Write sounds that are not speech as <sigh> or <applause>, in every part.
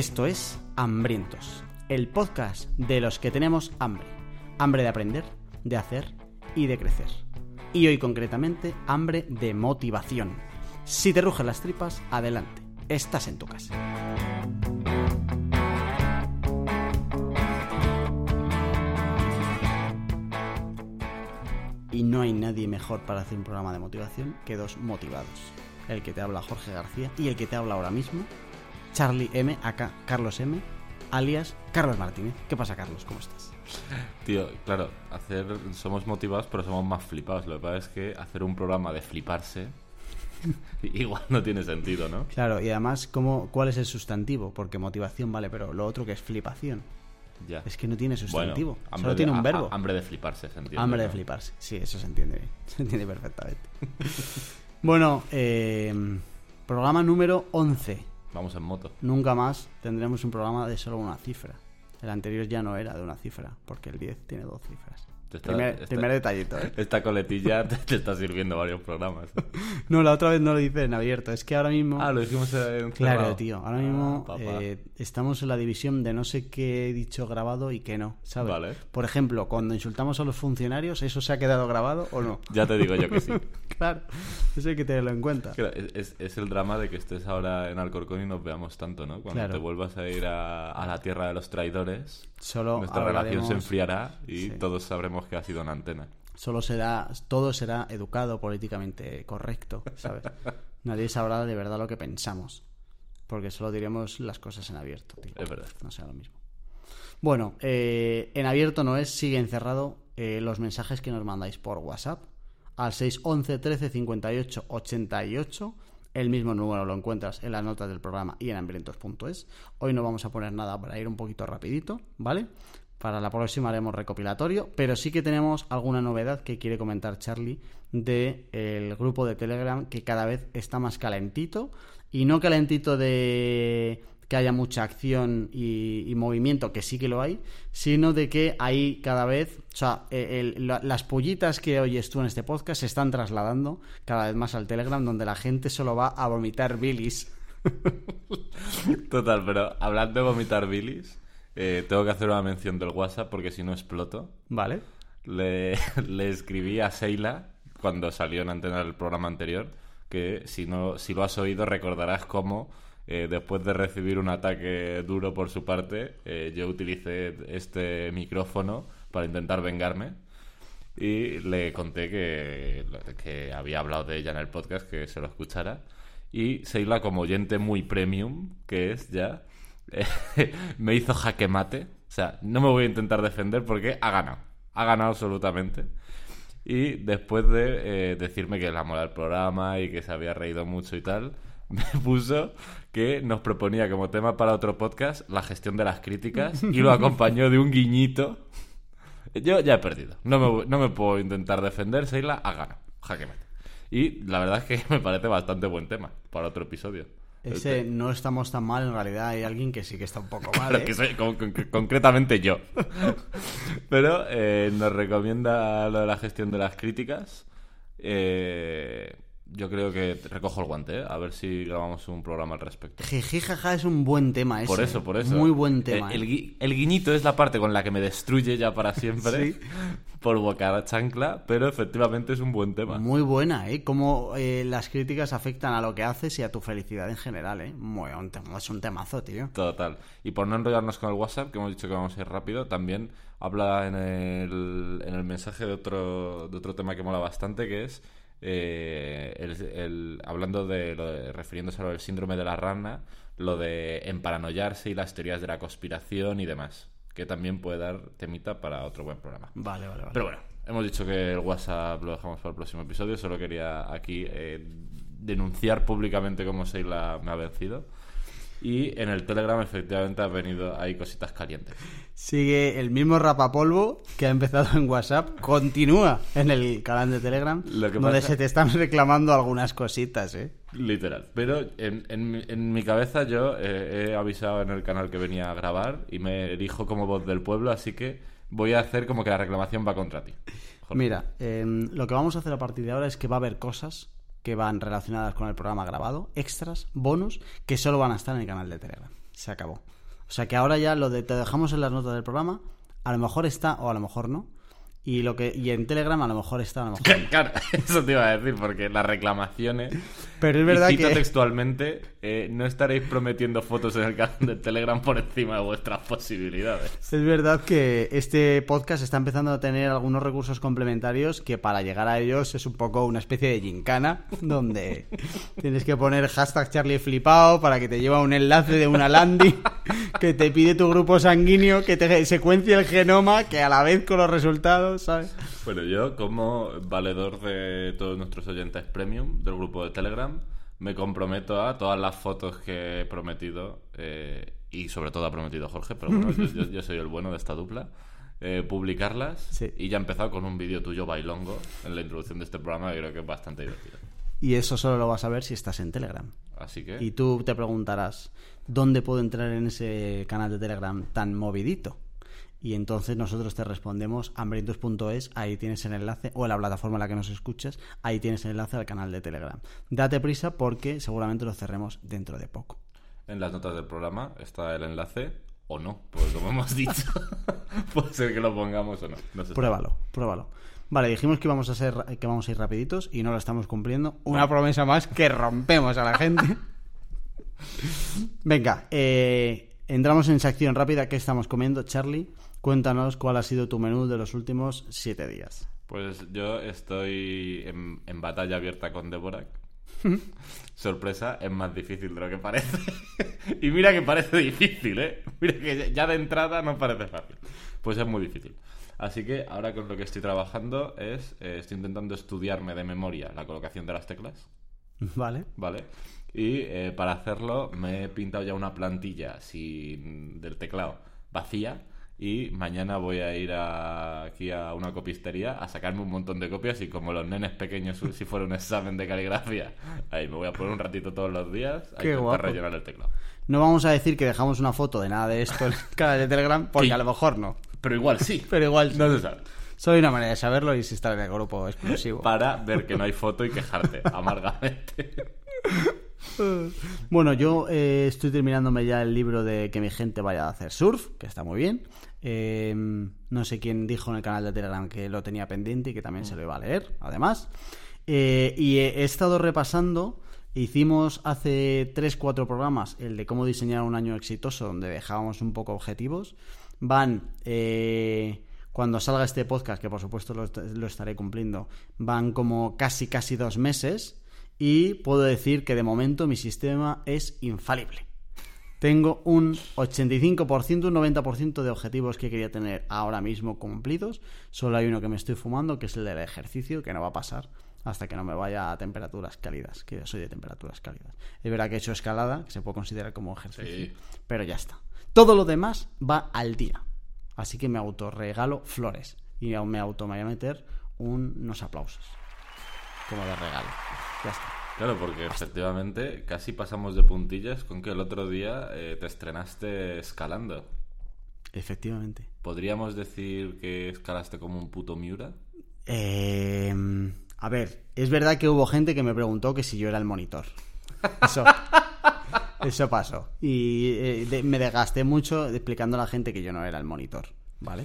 Esto es Hambrientos, el podcast de los que tenemos hambre. Hambre de aprender, de hacer y de crecer. Y hoy concretamente, hambre de motivación. Si te rugen las tripas, adelante. Estás en tu casa. Y no hay nadie mejor para hacer un programa de motivación que dos motivados. El que te habla Jorge García y el que te habla ahora mismo, Charlie M, acá Carlos M, alias Carlos Martínez. ¿Qué pasa, Carlos? ¿Cómo estás? Tío, claro, hacer somos motivados, pero somos más flipados. Lo que pasa es que hacer un programa de fliparse <laughs> igual no tiene sentido, ¿no? Claro, y además, ¿cómo, ¿cuál es el sustantivo? Porque motivación vale, pero lo otro que es flipación. Ya. Es que no tiene sustantivo, Bueno, solo de- tiene un verbo. a- hambre de fliparse, se entiende. Hambre de fliparse. Sí, eso se entiende bien. <laughs> Se entiende perfectamente. bueno, eh, programa número 11. Vamos en moto. Nunca más tendremos un programa de solo una cifra. El anterior ya no era de una cifra, porque el 10 tiene dos cifras. Está- primer, está- primer detallito, ¿eh? Esta coletilla te, te está sirviendo varios programas. <laughs> No, la otra vez no lo dice en abierto. Es que ahora mismo... Ah, lo dijimos en Claro, tío. Ahora mismo Ah, papá. eh, estamos en la división de no sé qué he dicho grabado y qué no, ¿sabes? Vale. Por ejemplo, cuando insultamos a los funcionarios, ¿eso se ha quedado grabado o no? Ya te digo yo que sí. <laughs> claro, eso hay que tenerlo en cuenta. Claro, es, es- es el drama de que estés ahora en Alcorcón y nos veamos tanto, ¿no? Cuando Claro. te vuelvas a ir a, a la tierra de los traidores, Solo nuestra relación se enfriará y Sí. todos sabremos que ha sido una antena. Solo será, todo será educado, políticamente correcto, ¿sabes? <laughs> Nadie sabrá de verdad lo que pensamos. Porque solo diremos las cosas en abierto, tío. Es verdad. No sea lo mismo. Bueno, eh, en abierto no es, sigue encerrado eh, los mensajes que nos mandáis por WhatsApp al 611 13 58 88. El mismo número lo encuentras en las notas del programa y en hambrientos.es. Hoy no vamos a poner nada para ir un poquito rapidito, ¿vale? Para la próxima haremos recopilatorio, pero sí que tenemos alguna novedad que quiere comentar Charlie del grupo de Telegram que cada vez está más calentito y no calentito de que haya mucha acción y, movimiento, que sí que lo hay, sino de que ahí cada vez, o sea, eh, el- la- las pollitas que oyes tú en este podcast se están trasladando cada vez más al Telegram, donde la gente solo va a vomitar bilis. <laughs> Total, pero hablando de vomitar bilis, eh, tengo que hacer una mención del WhatsApp porque si no exploto. ¿Vale? Le, <laughs> le escribí a Seila cuando salió en antena del programa anterior que si no si lo has oído recordarás cómo eh, después de recibir un ataque duro por su parte eh, yo utilicé este micrófono para intentar vengarme y le conté que, que había hablado de ella en el podcast que se lo escuchara y Seila como oyente muy premium que es ya <laughs> me hizo jaque mate o sea no me voy a intentar defender porque ha ganado ha ganado absolutamente y después de eh, decirme que la mola el programa y que se había reído mucho y tal, <laughs> me puso que nos proponía como tema para otro podcast la gestión de las críticas y lo acompañó de un guiñito. Yo ya he perdido. No me, no me puedo intentar defender, Seila ha ganado. Jaque mate. Y la verdad es que <laughs> me parece bastante buen tema para otro episodio. Ese no estamos tan mal, en realidad hay alguien que sí que está un poco <laughs> mal. Claro, ¿eh? que soy con- con- concretamente yo. <laughs> Pero eh, nos recomienda lo de la gestión de las críticas. Eh, yo creo que recojo el guante, ¿eh? a ver si grabamos un programa al respecto. Jiji, jaja, es un buen tema ese. Por eso, por eso. Muy buen tema. Eh, El, ¿eh? gui- el guiñito es la parte con la que me destruye ya para <laughs> siempre. Sí. Por boca a chancla, pero efectivamente es un buen tema. Muy buena, ¿eh? Cómo eh, las críticas afectan a lo que haces y a tu felicidad en general, ¿eh? Muy, un es un temazo, tío. Total. Y por no enrollarnos con el WhatsApp, que hemos dicho que vamos a ir rápido, también habla en el, en el mensaje de otro, de otro tema que mola bastante, que es eh, el, el- hablando de, lo de- refiriéndose a lo del síndrome de la rana, lo de emparanoiarse y las teorías de la conspiración y demás, que también puede dar temita para otro buen programa. Vale, vale, vale. Pero bueno, hemos dicho que el WhatsApp lo dejamos para el próximo episodio. Solo quería aquí eh, denunciar públicamente cómo Seila me ha vencido. Y en el Telegram, efectivamente, ha venido ahí cositas calientes. Sigue el mismo rapapolvo que ha empezado en WhatsApp, continúa en el canal de Telegram, Lo que donde pasa- se te están reclamando algunas cositas, ¿eh? Literal. Pero en, en mi- en mi cabeza yo eh, he avisado en el canal que venía a grabar y me elijo como voz del pueblo, así que voy a hacer como que la reclamación va contra ti. Mira, em, lo que vamos a hacer a partir de ahora es que va a haber cosas que van relacionadas con el programa grabado, extras, bonus, que solo van a estar en el canal de Telegram. Se acabó. O sea que ahora ya lo de te dejamos en las notas del programa, a lo mejor está o a lo mejor no. Y lo que y en Telegram a lo mejor está, a lo mejor. <laughs> Claro, eso te iba a decir, porque las reclamaciones. Pero es verdad y cito que textualmente: eh, no estaréis prometiendo fotos en el canal de Telegram por encima de vuestras posibilidades. es verdad que este podcast está empezando a tener algunos recursos complementarios que para llegar a ellos es un poco una especie de gincana donde tienes que poner hashtag Charlie Flipao para que te lleva un enlace de una landing que te pide tu grupo sanguíneo que te secuencie el genoma que a la vez con los resultados, ¿sabes? Bueno, yo, como valedor de todos nuestros oyentes premium del grupo de Telegram, me comprometo a todas las fotos que he prometido, eh, y sobre todo ha prometido Jorge, pero bueno, yo, yo- yo soy el bueno de esta dupla, eh, publicarlas. Sí. Y ya he empezado con un vídeo tuyo bailongo en la introducción de este programa, que creo que es bastante divertido. Y eso solo lo vas a ver si estás en Telegram. Así que, Y tú te preguntarás, ¿dónde puedo entrar en ese canal de Telegram tan movidito? Y entonces nosotros te respondemos, hambrientos.es, ahí tienes el enlace, o en la plataforma en la que nos escuches, ahí tienes el enlace al canal de Telegram. Date prisa porque seguramente lo cerremos dentro de poco. en las notas del programa está el enlace, o no, porque como <laughs> hemos dicho, <laughs> puede ser que lo pongamos o no. Pruébalo, pruébalo. Vale, dijimos que íbamos a ser que vamos a ir rapiditos y no lo estamos cumpliendo. Una promesa más que rompemos a la gente. <laughs> Venga, eh, entramos en sección rápida. ¿Qué estamos comiendo, Charlie? Cuéntanos cuál ha sido tu menú de los últimos siete días. Pues yo estoy en, en batalla abierta con Dvorak. <laughs> Sorpresa, es más difícil de lo que parece. <laughs> y mira que parece difícil, ¿eh? Mira que ya de entrada no parece fácil. Pues es muy difícil. Así que ahora con lo que estoy trabajando es, eh, estoy intentando estudiarme de memoria la colocación de las teclas. Vale. ¿vale? Y eh, para hacerlo me he pintado ya una plantilla sin, del teclado vacía y mañana voy a ir a- aquí a una copistería a sacarme un montón de copias y como los nenes pequeños <laughs> si fuera un examen de caligrafía, ahí me voy a poner un ratito todos los días a Qué intentar guapo. rellenar el teclado. No vamos a decir que dejamos una foto de nada de esto en el <laughs> canal de Telegram, porque Sí. a lo mejor no. Pero igual sí. <laughs> Pero igual sí. No se sabe. Solo hay una manera de saberlo y si está en el grupo exclusivo. Para ver que no hay foto y quejarte amargamente. Bueno, yo eh, estoy terminándome ya el libro de que mi gente vaya a hacer surf, que está muy bien. Eh, no sé quién dijo en el canal de Telegram que lo tenía pendiente y que también se lo iba a leer, además. Eh, y he, estado repasando, hicimos hace 3-4 programas el de cómo diseñar un año exitoso, donde dejábamos un poco objetivos. Van, eh, cuando salga este podcast, que por supuesto lo, lo estaré cumpliendo, van como casi, casi dos meses. Y puedo decir que de momento mi sistema es infalible. Tengo un 85%, un 90% de objetivos que quería tener ahora mismo cumplidos. Solo hay uno que me estoy fumando, que es el del ejercicio, que no va a pasar hasta que no me vaya a temperaturas cálidas, que yo soy de temperaturas cálidas. Es verdad que he hecho escalada, que se puede considerar como ejercicio, Sí. pero ya está. Todo lo demás va al día. Así que me autorregalo flores. Y me auto me voy a meter un- unos aplausos. Como de regalo. Ya está. Claro, porque efectivamente casi pasamos de puntillas con que el otro día eh, te estrenaste escalando. Efectivamente. ¿Podríamos decir que escalaste como un puto Miura? Eh, a ver, es verdad que hubo gente que me preguntó que si yo era el monitor. Eso, <laughs> eso pasó. Y eh, de- me desgasté mucho explicando a la gente que yo no era el monitor, ¿vale?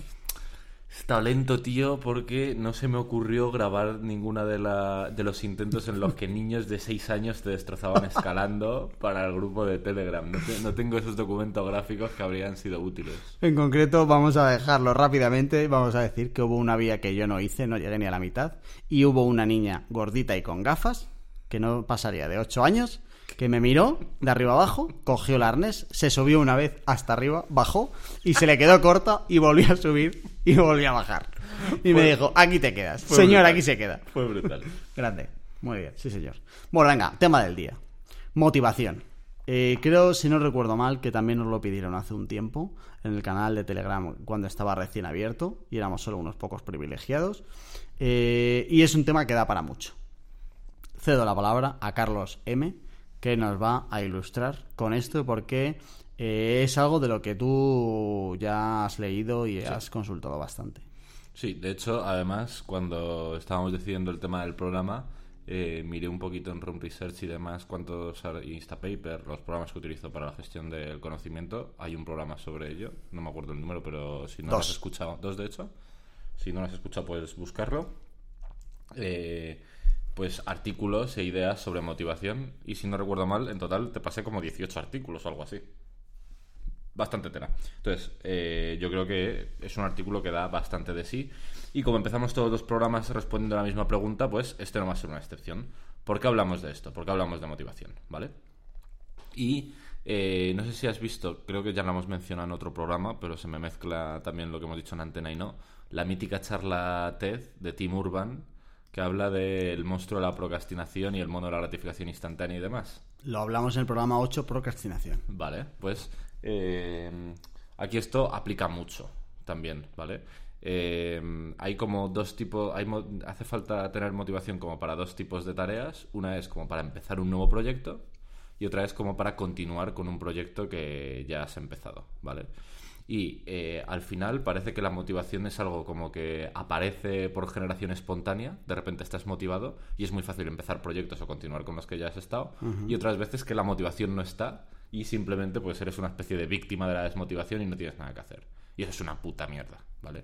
Está lento, tío, porque no se me ocurrió grabar ninguna de, la, de los intentos en los que niños de 6 años te destrozaban <laughs> escalando para el grupo de Telegram. No, te- no tengo esos documentos gráficos que habrían sido útiles. En concreto, vamos a dejarlo rápidamente. Vamos a decir que hubo una vía que yo no hice, no llegué ni a la mitad. Y hubo una niña gordita y con gafas, que no pasaría de 8 años, que me miró de arriba abajo, cogió el arnés, se subió una vez hasta arriba, bajó y se le quedó corta y volvió a subir <laughs> y volvió a bajar. Y me dijo, aquí te quedas. Señor, brutal. aquí se queda. Fue brutal. <laughs> Grande. Muy bien, sí, señor. Bueno, venga, tema del día. Motivación. Eh, creo, si no recuerdo mal, que también nos lo pidieron hace un tiempo en el canal de Telegram cuando estaba recién abierto y éramos solo unos pocos privilegiados. Eh, y es un tema que da para mucho. Cedo la palabra a Carlos M, que nos va a ilustrar con esto porque eh, es algo de lo que tú ya has leído y has consultado bastante. Sí, de hecho, además, cuando estábamos decidiendo el tema del programa, eh, miré un poquito en Room Research y demás cuántos Instapaper, los programas que utilizo para la gestión del conocimiento. Hay un programa sobre ello, no me acuerdo el número, pero si no lo has escuchado, dos de hecho, si no lo has escuchado puedes buscarlo. Eh, pues artículos e ideas sobre motivación y si no recuerdo mal, en total te pasé como 18 artículos o algo así. Bastante tela. Entonces, eh, yo creo que es un artículo que da bastante de sí. Y como empezamos todos los programas respondiendo a la misma pregunta, pues este no va a ser una excepción. ¿Por qué hablamos de esto? ¿Por qué hablamos de motivación? ¿Vale? Y eh, no sé si has visto, creo que ya lo hemos mencionado en otro programa, pero se me mezcla también lo que hemos dicho en antena y no. La mítica charla TED de Tim Urban, que habla del monstruo de la procrastinación y el mono de la gratificación instantánea y demás. Lo hablamos en el programa 8, procrastinación. Vale, pues eh, aquí esto aplica mucho también, ¿vale? Eh, hay como dos tipos, hay, hace falta tener motivación como para dos tipos de tareas. Una es como para empezar un nuevo proyecto y otra es como para continuar con un proyecto que ya has empezado, ¿vale? Y eh, al final parece que la motivación es algo como que aparece por generación espontánea, de repente estás motivado y es muy fácil empezar proyectos o continuar con los que ya has estado. Y otras veces que la motivación no está y simplemente pues eres una especie de víctima de la desmotivación y no tienes nada que hacer. Y eso es una puta mierda, ¿vale?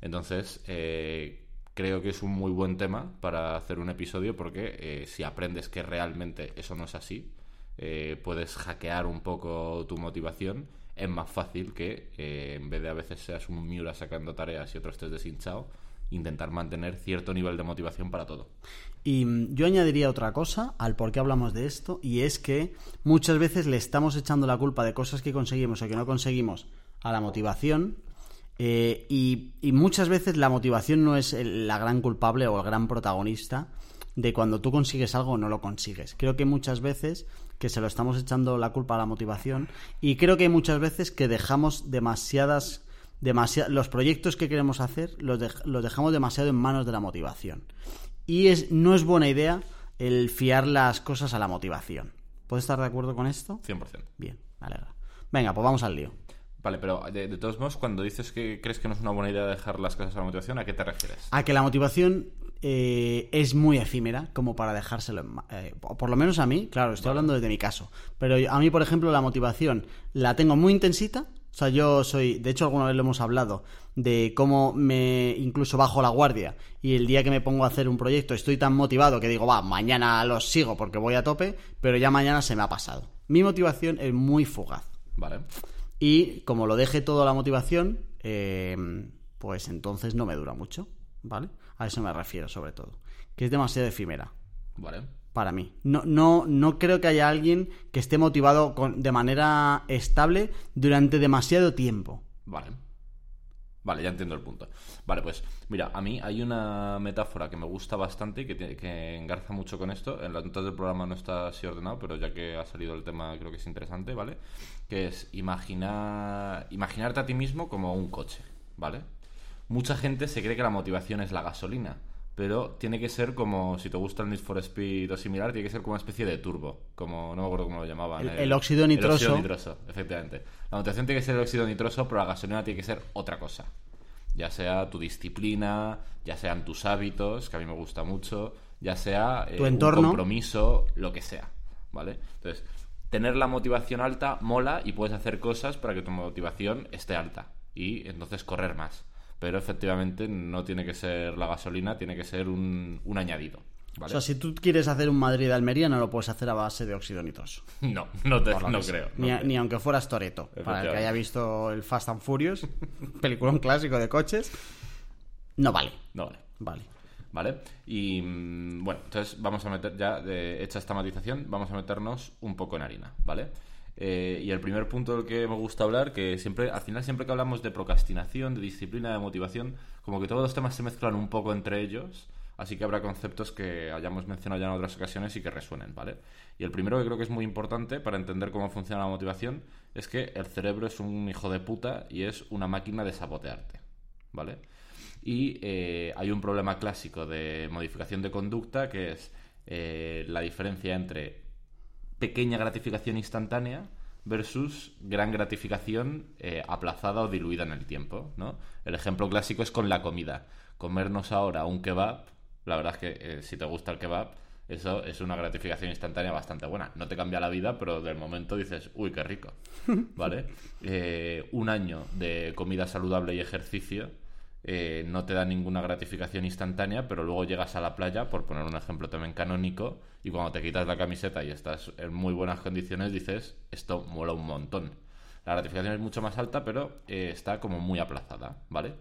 Entonces, eh, creo que es un muy buen tema para hacer un episodio porque eh, si aprendes que realmente eso no es así, puedes hackear un poco tu motivación es más fácil que eh, en vez de a veces seas un miura sacando tareas y otro estés deshinchado, intentar mantener cierto nivel de motivación para todo. Y yo añadiría otra cosa al por qué hablamos de esto, y es que muchas veces le estamos echando la culpa de cosas que conseguimos o que no conseguimos a la motivación, eh, y, muchas veces la motivación no es la gran culpable o el gran protagonista de cuando tú consigues algo o no lo consigues. Creo que muchas veces que se lo estamos echando la culpa a la motivación y creo que muchas veces que dejamos demasiadas los proyectos que queremos hacer los, los, dejamos demasiado en manos de la motivación y es no es buena idea el fiar las cosas a la motivación ¿puedes estar de acuerdo con esto? 100% bien, me venga, pues vamos al lío Vale, pero de, de, todos modos, cuando dices que crees que no es una buena idea dejar las cosas a la motivación, ¿a qué te refieres? A que la motivación eh, es muy efímera como para dejárselo en eh, por lo menos a mí, claro, estoy hablando desde mi caso. Pero a mí, por ejemplo, la motivación la tengo muy intensita. O sea, yo soy, de hecho alguna vez lo hemos hablado, de cómo me incluso bajo la guardia y el día que me pongo a hacer un proyecto estoy tan motivado que digo, va, mañana los sigo porque voy a tope, pero ya mañana se me ha pasado. Mi motivación es muy fugaz. Vale. Y como lo deje todo la motivación, eh, pues entonces no me dura mucho, ¿vale? A eso me refiero, sobre todo. Que es demasiado efímera. Vale. Para mí. No, no, no creo que haya alguien que esté motivado con, de manera estable durante demasiado tiempo. Vale. Vale, ya entiendo el punto. Vale, pues mira, a mí hay una metáfora que me gusta bastante y que, que engarza mucho con esto. En la nota del programa no está así ordenado, pero ya que ha salido el tema creo que es interesante, ¿vale? Que es imaginar, imaginarte a ti mismo como un coche, ¿vale? mucha gente se cree que la motivación es la gasolina, pero tiene que ser como, si te gusta el Need for Speed o similar, tiene que ser como una especie de turbo, como, no me acuerdo cómo lo llamaban. El, óxido nitroso. El óxido nitroso, efectivamente. La motivación tiene que ser el óxido nitroso, pero la gasolina tiene que ser otra cosa. Ya sea tu disciplina, ya sean tus hábitos, que a mí me gusta mucho, ya sea eh, tu entorno. un compromiso, lo que sea, ¿vale? Entonces, tener la motivación alta mola y puedes hacer cosas para que tu motivación esté alta y entonces correr más pero efectivamente no tiene que ser la gasolina, tiene que ser un, añadido. O sea, si tú quieres hacer un Madrid-Almería, no lo puedes hacer a base de óxido nitroso. <laughs> No, no, te, no creo. ni, aunque fueras Toreto. Para el que haya visto el Fast and Furious, <laughs> película un clásico de coches, no vale. No vale. Vale. ¿Vale? Y mm, bueno, entonces vamos a meter ya, de, hecha esta matización, vamos a meternos un poco en harina, ¿vale? Eh, y el primer punto del que me gusta hablar, que siempre, al final siempre que hablamos de procrastinación, de disciplina, de motivación, como que todos los temas se mezclan un poco entre ellos, así que habrá conceptos que hayamos mencionado ya en otras ocasiones y que resuenen, ¿vale? Y el primero que creo que es muy importante para entender cómo funciona la motivación es que el cerebro es un hijo de puta y es una máquina de sabotearte, ¿vale? Y eh, hay un problema clásico de modificación de conducta que es eh, la diferencia entre pequeña gratificación instantánea versus gran gratificación eh, aplazada o diluida en el tiempo, ¿no? El ejemplo clásico es con la comida. Comernos ahora un kebab, la verdad es que eh, si te gusta el kebab, Eso es una gratificación instantánea bastante buena. No te cambia la vida, pero del momento dices, uy, qué rico. <laughs> ¿Vale? Eh, un año de comida saludable y ejercicio eh, no te da ninguna gratificación instantánea, pero luego llegas a la playa, por poner un ejemplo también canónico, y cuando te quitas la camiseta y estás en muy buenas condiciones, dices, esto mola un montón. La gratificación es mucho más alta, pero eh, está como muy aplazada, ¿vale?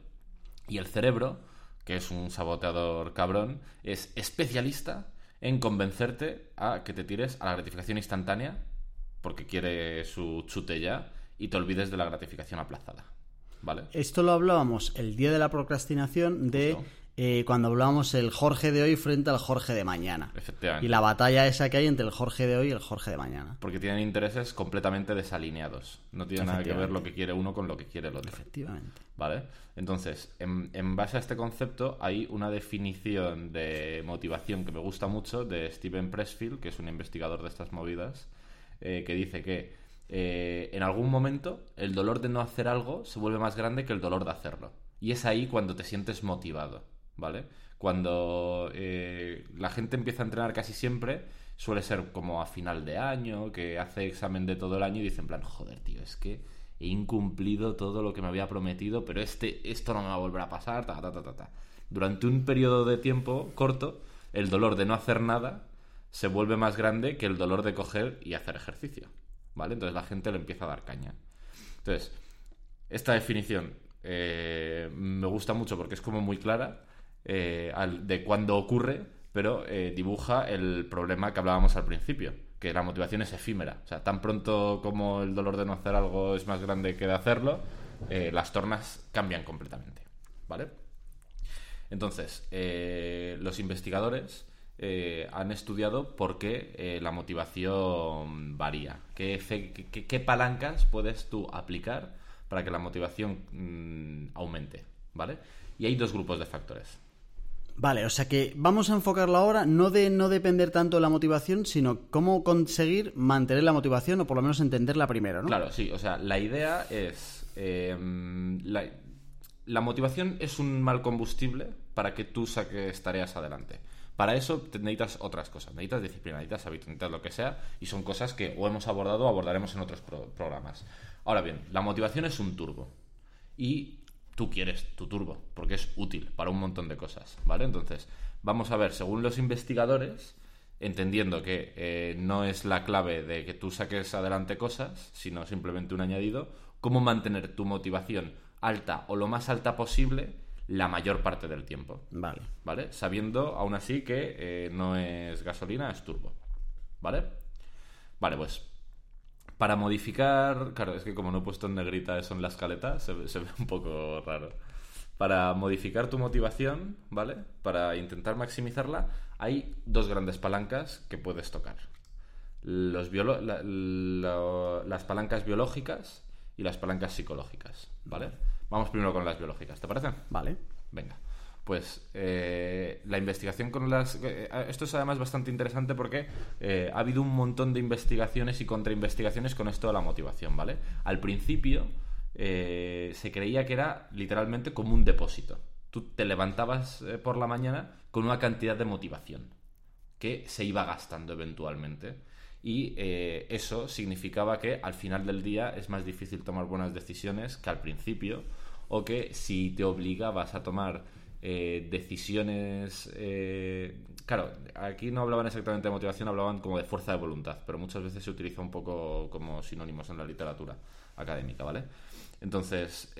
Y el cerebro, que es un saboteador cabrón, es especialista en convencerte a que te tires a la gratificación instantánea porque quiere su chute ya y te olvides de la gratificación aplazada. ¿Vale? Esto lo hablábamos el día de la procrastinación de eh, cuando hablábamos el Jorge de hoy frente al Jorge de mañana. Efectivamente. Y la batalla esa que hay entre el Jorge de hoy y el Jorge de mañana. Porque tienen intereses completamente desalineados. No tiene nada que ver lo que quiere uno con lo que quiere el otro. Efectivamente. ¿Vale? Entonces, en, en, base a este concepto, hay una definición de motivación que me gusta mucho de Steven Pressfield, que es un investigador de estas movidas, eh, que dice que eh, en algún momento el dolor de no hacer algo se vuelve más grande que el dolor de hacerlo. Y es ahí cuando te sientes motivado, ¿vale? Cuando eh, la gente empieza a entrenar casi siempre, suele ser como a final de año, que hace examen de todo el año y dice en plan, joder, tío, es que he incumplido todo lo que me había prometido, pero este, esto no me va a volver a pasar, ta, ta, ta, ta, ta. Durante un periodo de tiempo corto, el dolor de no hacer nada se vuelve más grande que el dolor de coger y hacer ejercicio. ¿Vale? Entonces la gente le empieza a dar caña. Entonces, esta definición eh, me gusta mucho porque es como muy clara eh, de cuándo ocurre, pero eh, dibuja el problema que hablábamos al principio, que la motivación es efímera. O sea, tan pronto como el dolor de no hacer algo es más grande que de hacerlo, las tornas cambian completamente. ¿Vale? Entonces, los investigadores eh, han estudiado por qué eh, la motivación varía. ¿Qué, qué, palancas puedes tú aplicar para que la motivación mm, aumente? ¿Vale? Y hay dos grupos de factores. Vale, o sea que vamos a enfocarlo ahora no de no depender tanto de la motivación, sino cómo conseguir mantener la motivación o por lo menos entenderla primero, ¿no? Claro, sí, o sea, la idea es... Em, la, la motivación es un mal combustible para que tú saques tareas adelante. Para eso necesitas otras cosas, necesitas disciplina, necesitas hábito, lo que sea, y son cosas que o hemos abordado o abordaremos en otros programas. Ahora bien, la motivación es un turbo. Y tú quieres tu turbo, porque es útil para un montón de cosas, ¿vale? Entonces, vamos a ver, según los investigadores, entendiendo que eh, no es la clave de que tú saques adelante cosas, sino simplemente un añadido, cómo mantener tu motivación alta o lo más alta posible la mayor parte del tiempo. Vale. ¿Vale? Sabiendo aún así que eh, no es gasolina, es turbo. ¿Vale? Vale, pues. Para modificar. Claro, es que como no he puesto en negrita eso en la escaleta, se, ve un poco raro. Para modificar tu motivación, ¿vale? Para intentar maximizarla, hay dos grandes palancas que puedes tocar. Los las palancas biológicas y las palancas psicológicas, ¿vale? Vamos primero con las biológicas, ¿te parece? Vale. Venga. Pues eh, la investigación con las... Eh, esto es además bastante interesante porque eh, ha habido un montón de investigaciones y contrainvestigaciones con esto de la motivación, ¿vale? Al principio se creía que era literalmente como un depósito. Tú te levantabas por la mañana con una cantidad de motivación que se iba gastando eventualmente y eh, eso significaba que al final del día es más difícil tomar buenas decisiones que al principio o que si te obligabas a tomar eh, decisiones eh, claro aquí no hablaban exactamente de motivación hablaban como de fuerza de voluntad pero muchas veces se utiliza un poco como sinónimos en la literatura académica vale entonces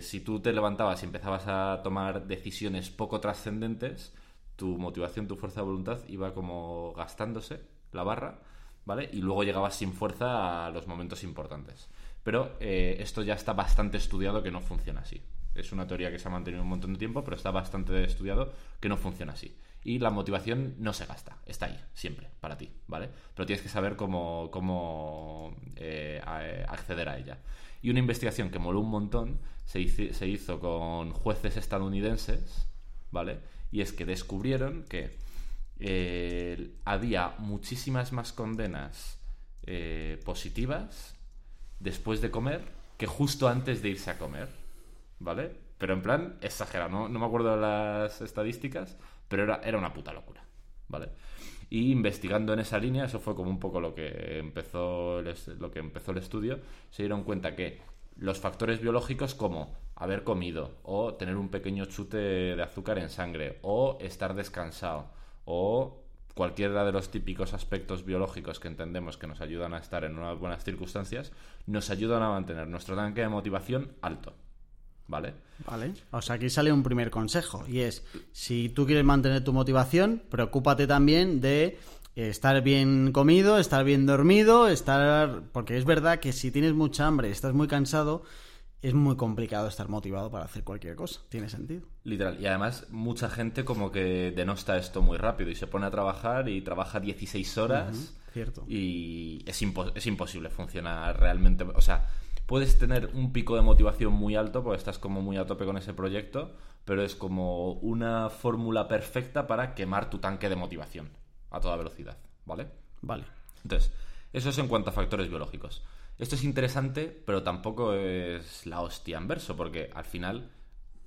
si tú te levantabas y empezabas a tomar decisiones poco trascendentes tu motivación tu fuerza de voluntad iba como gastándose la barra ¿vale? Y luego llegabas sin fuerza a los momentos importantes. Pero eh, esto ya está bastante estudiado que no funciona así. Es una teoría que se ha mantenido un montón de tiempo, pero está bastante estudiado que no funciona así. Y la motivación no se gasta, está ahí, siempre, para ti, ¿vale? Pero tienes que saber cómo, cómo eh, acceder a ella. Y una investigación que moló un montón se hizo, se hizo con jueces estadounidenses, ¿vale? Y es que descubrieron que eh, había muchísimas más condenas eh, positivas después de comer que justo antes de irse a comer, ¿vale? Pero en plan exagerado, no, me acuerdo de las estadísticas, pero era, era una puta locura, ¿vale? Y investigando en esa línea, eso fue como un poco lo que empezó el, lo que empezó el estudio, se dieron cuenta que los factores biológicos como haber comido o tener un pequeño chute de azúcar en sangre o estar descansado o cualquiera de los típicos aspectos biológicos que entendemos que nos ayudan a estar en unas buenas circunstancias, nos ayudan a mantener nuestro tanque de motivación alto. ¿Vale? Vale. O sea, aquí sale un primer consejo y es, si tú quieres mantener tu motivación, preocúpate también de estar bien comido, estar bien dormido, estar... Porque es verdad que si tienes mucha hambre estás muy cansado, es muy complicado estar motivado para hacer cualquier cosa. Tiene sentido. Literal. Y además, mucha gente como que denosta esto muy rápido y se pone a trabajar y trabaja 16 horas. Cierto. Y es, impo- es imposible funcionar realmente. O sea, puedes tener un pico de motivación muy alto porque estás como muy a tope con ese proyecto, pero es como una fórmula perfecta para quemar tu tanque de motivación a toda velocidad, ¿vale? Vale. Entonces, eso es en cuanto a factores biológicos. Esto es interesante, pero tampoco es la hostia en verso, porque al final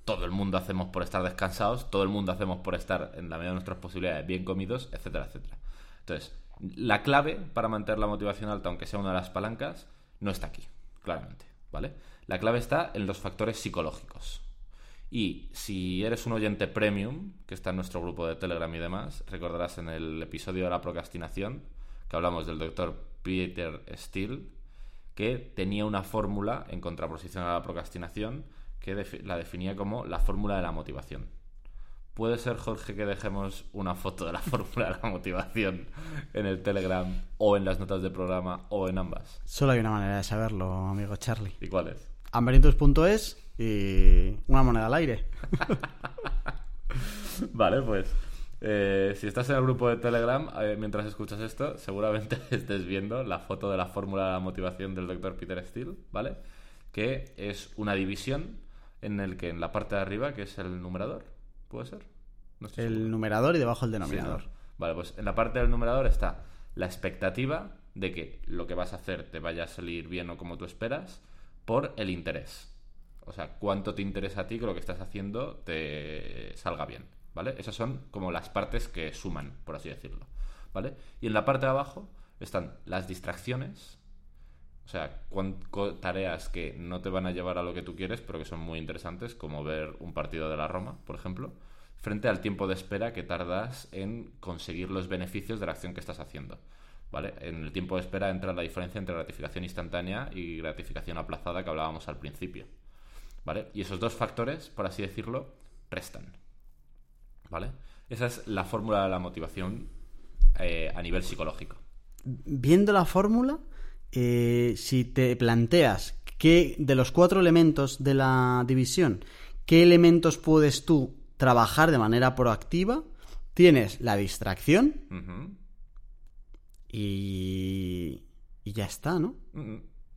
todo el mundo hacemos por estar descansados, todo el mundo hacemos por estar en la medida de nuestras posibilidades bien comidos, etcétera, etcétera. Entonces, la clave para mantener la motivación alta, aunque sea una de las palancas, no está aquí, claramente, ¿vale? La clave está en los factores psicológicos. Y si eres un oyente premium, que está en nuestro grupo de Telegram y demás, recordarás en el episodio de la procrastinación, que hablamos del doctor Peter Steele, que tenía una fórmula en contraposición a la procrastinación que defi- la definía como la fórmula de la motivación. ¿Puede ser, Jorge, que dejemos una foto de la <laughs> fórmula de la motivación en el Telegram o en las notas del programa o en ambas? Solo hay una manera de saberlo, amigo Charlie. ¿Y cuál es? Hambrientos.es y una moneda al aire. <laughs> Vale, pues eh, si estás en el grupo de Telegram, eh, mientras escuchas esto, seguramente <laughs> estés viendo la foto de la fórmula de la motivación del doctor Peter Steele, ¿vale? Que es una división en el que en la parte de arriba, que es el numerador, ¿puede ser? No estoy seguro. El numerador y debajo el Sí, denominador. ¿no? Vale, pues en la parte del numerador está la expectativa de que lo que vas a hacer te vaya a salir bien o como tú esperas por el interés. O sea, cuánto te interesa a ti que lo que estás haciendo te salga bien, ¿vale? Esas son como las partes que suman, por así decirlo, ¿vale? Y en la parte de abajo están las distracciones, o sea, tareas que no te van a llevar a lo que tú quieres, pero que son muy interesantes, como ver un partido de la Roma, por ejemplo, frente al tiempo de espera que tardas en conseguir los beneficios de la acción que estás haciendo. ¿Vale? En el tiempo de espera entra la diferencia entre gratificación instantánea y gratificación aplazada que hablábamos al principio. ¿Vale? Y esos dos factores, por así decirlo, restan. ¿Vale? Esa es la fórmula de la motivación eh, a nivel psicológico. Viendo la fórmula, eh, si te planteas que de los cuatro elementos de la división, ¿qué elementos puedes tú trabajar de manera proactiva? Tienes la distracción y, y ya está, ¿no?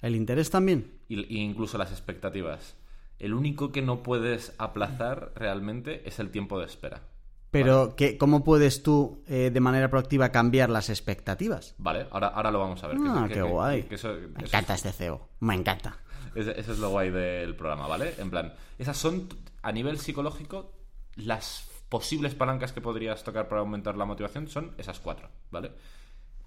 El interés también. Y, y incluso las expectativas. El único que no puedes aplazar realmente es el tiempo de espera. Pero ¿qué- ¿cómo puedes tú eh, de manera proactiva cambiar las expectativas? Vale, ahora, ahora lo vamos a ver. Ah, que- qué que- guay. que eso, Me eso encanta este CEO, me encanta. es, eso es lo guay del programa, ¿vale? En plan, esas son, a nivel psicológico, las posibles palancas que podrías tocar para aumentar la motivación son esas cuatro, ¿vale?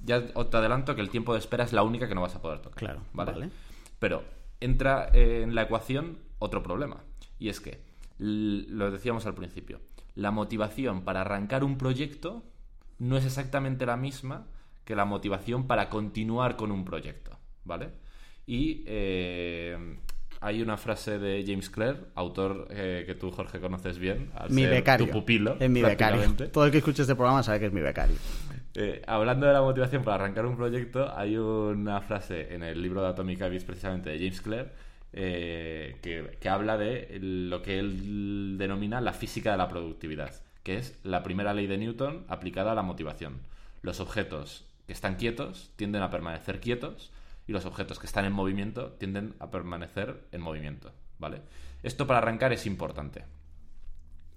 Ya te adelanto que el tiempo de espera es la única que no vas a poder tocar. Claro, ¿vale? vale. Pero entra eh, en la ecuación otro problema. Y es que, lo decíamos al principio, la motivación para arrancar un proyecto no es exactamente la misma que la motivación para continuar con un proyecto, ¿vale? Y eh, hay una frase de James Clear, autor eh, que tú, Jorge, conoces bien, al Mi ser becario. tu pupilo. Es mi becario. Todo el que escuche este programa sabe que es mi becario. Eh, hablando de la motivación para arrancar un proyecto, hay una frase en el libro de Atomic Habits precisamente de James Clear eh, que, habla de lo que él denomina la física de la productividad, que es la primera ley de Newton aplicada a la motivación. Los objetos que están quietos tienden a permanecer quietos y los objetos que están en movimiento tienden a permanecer en movimiento, ¿vale? Esto para arrancar es importante.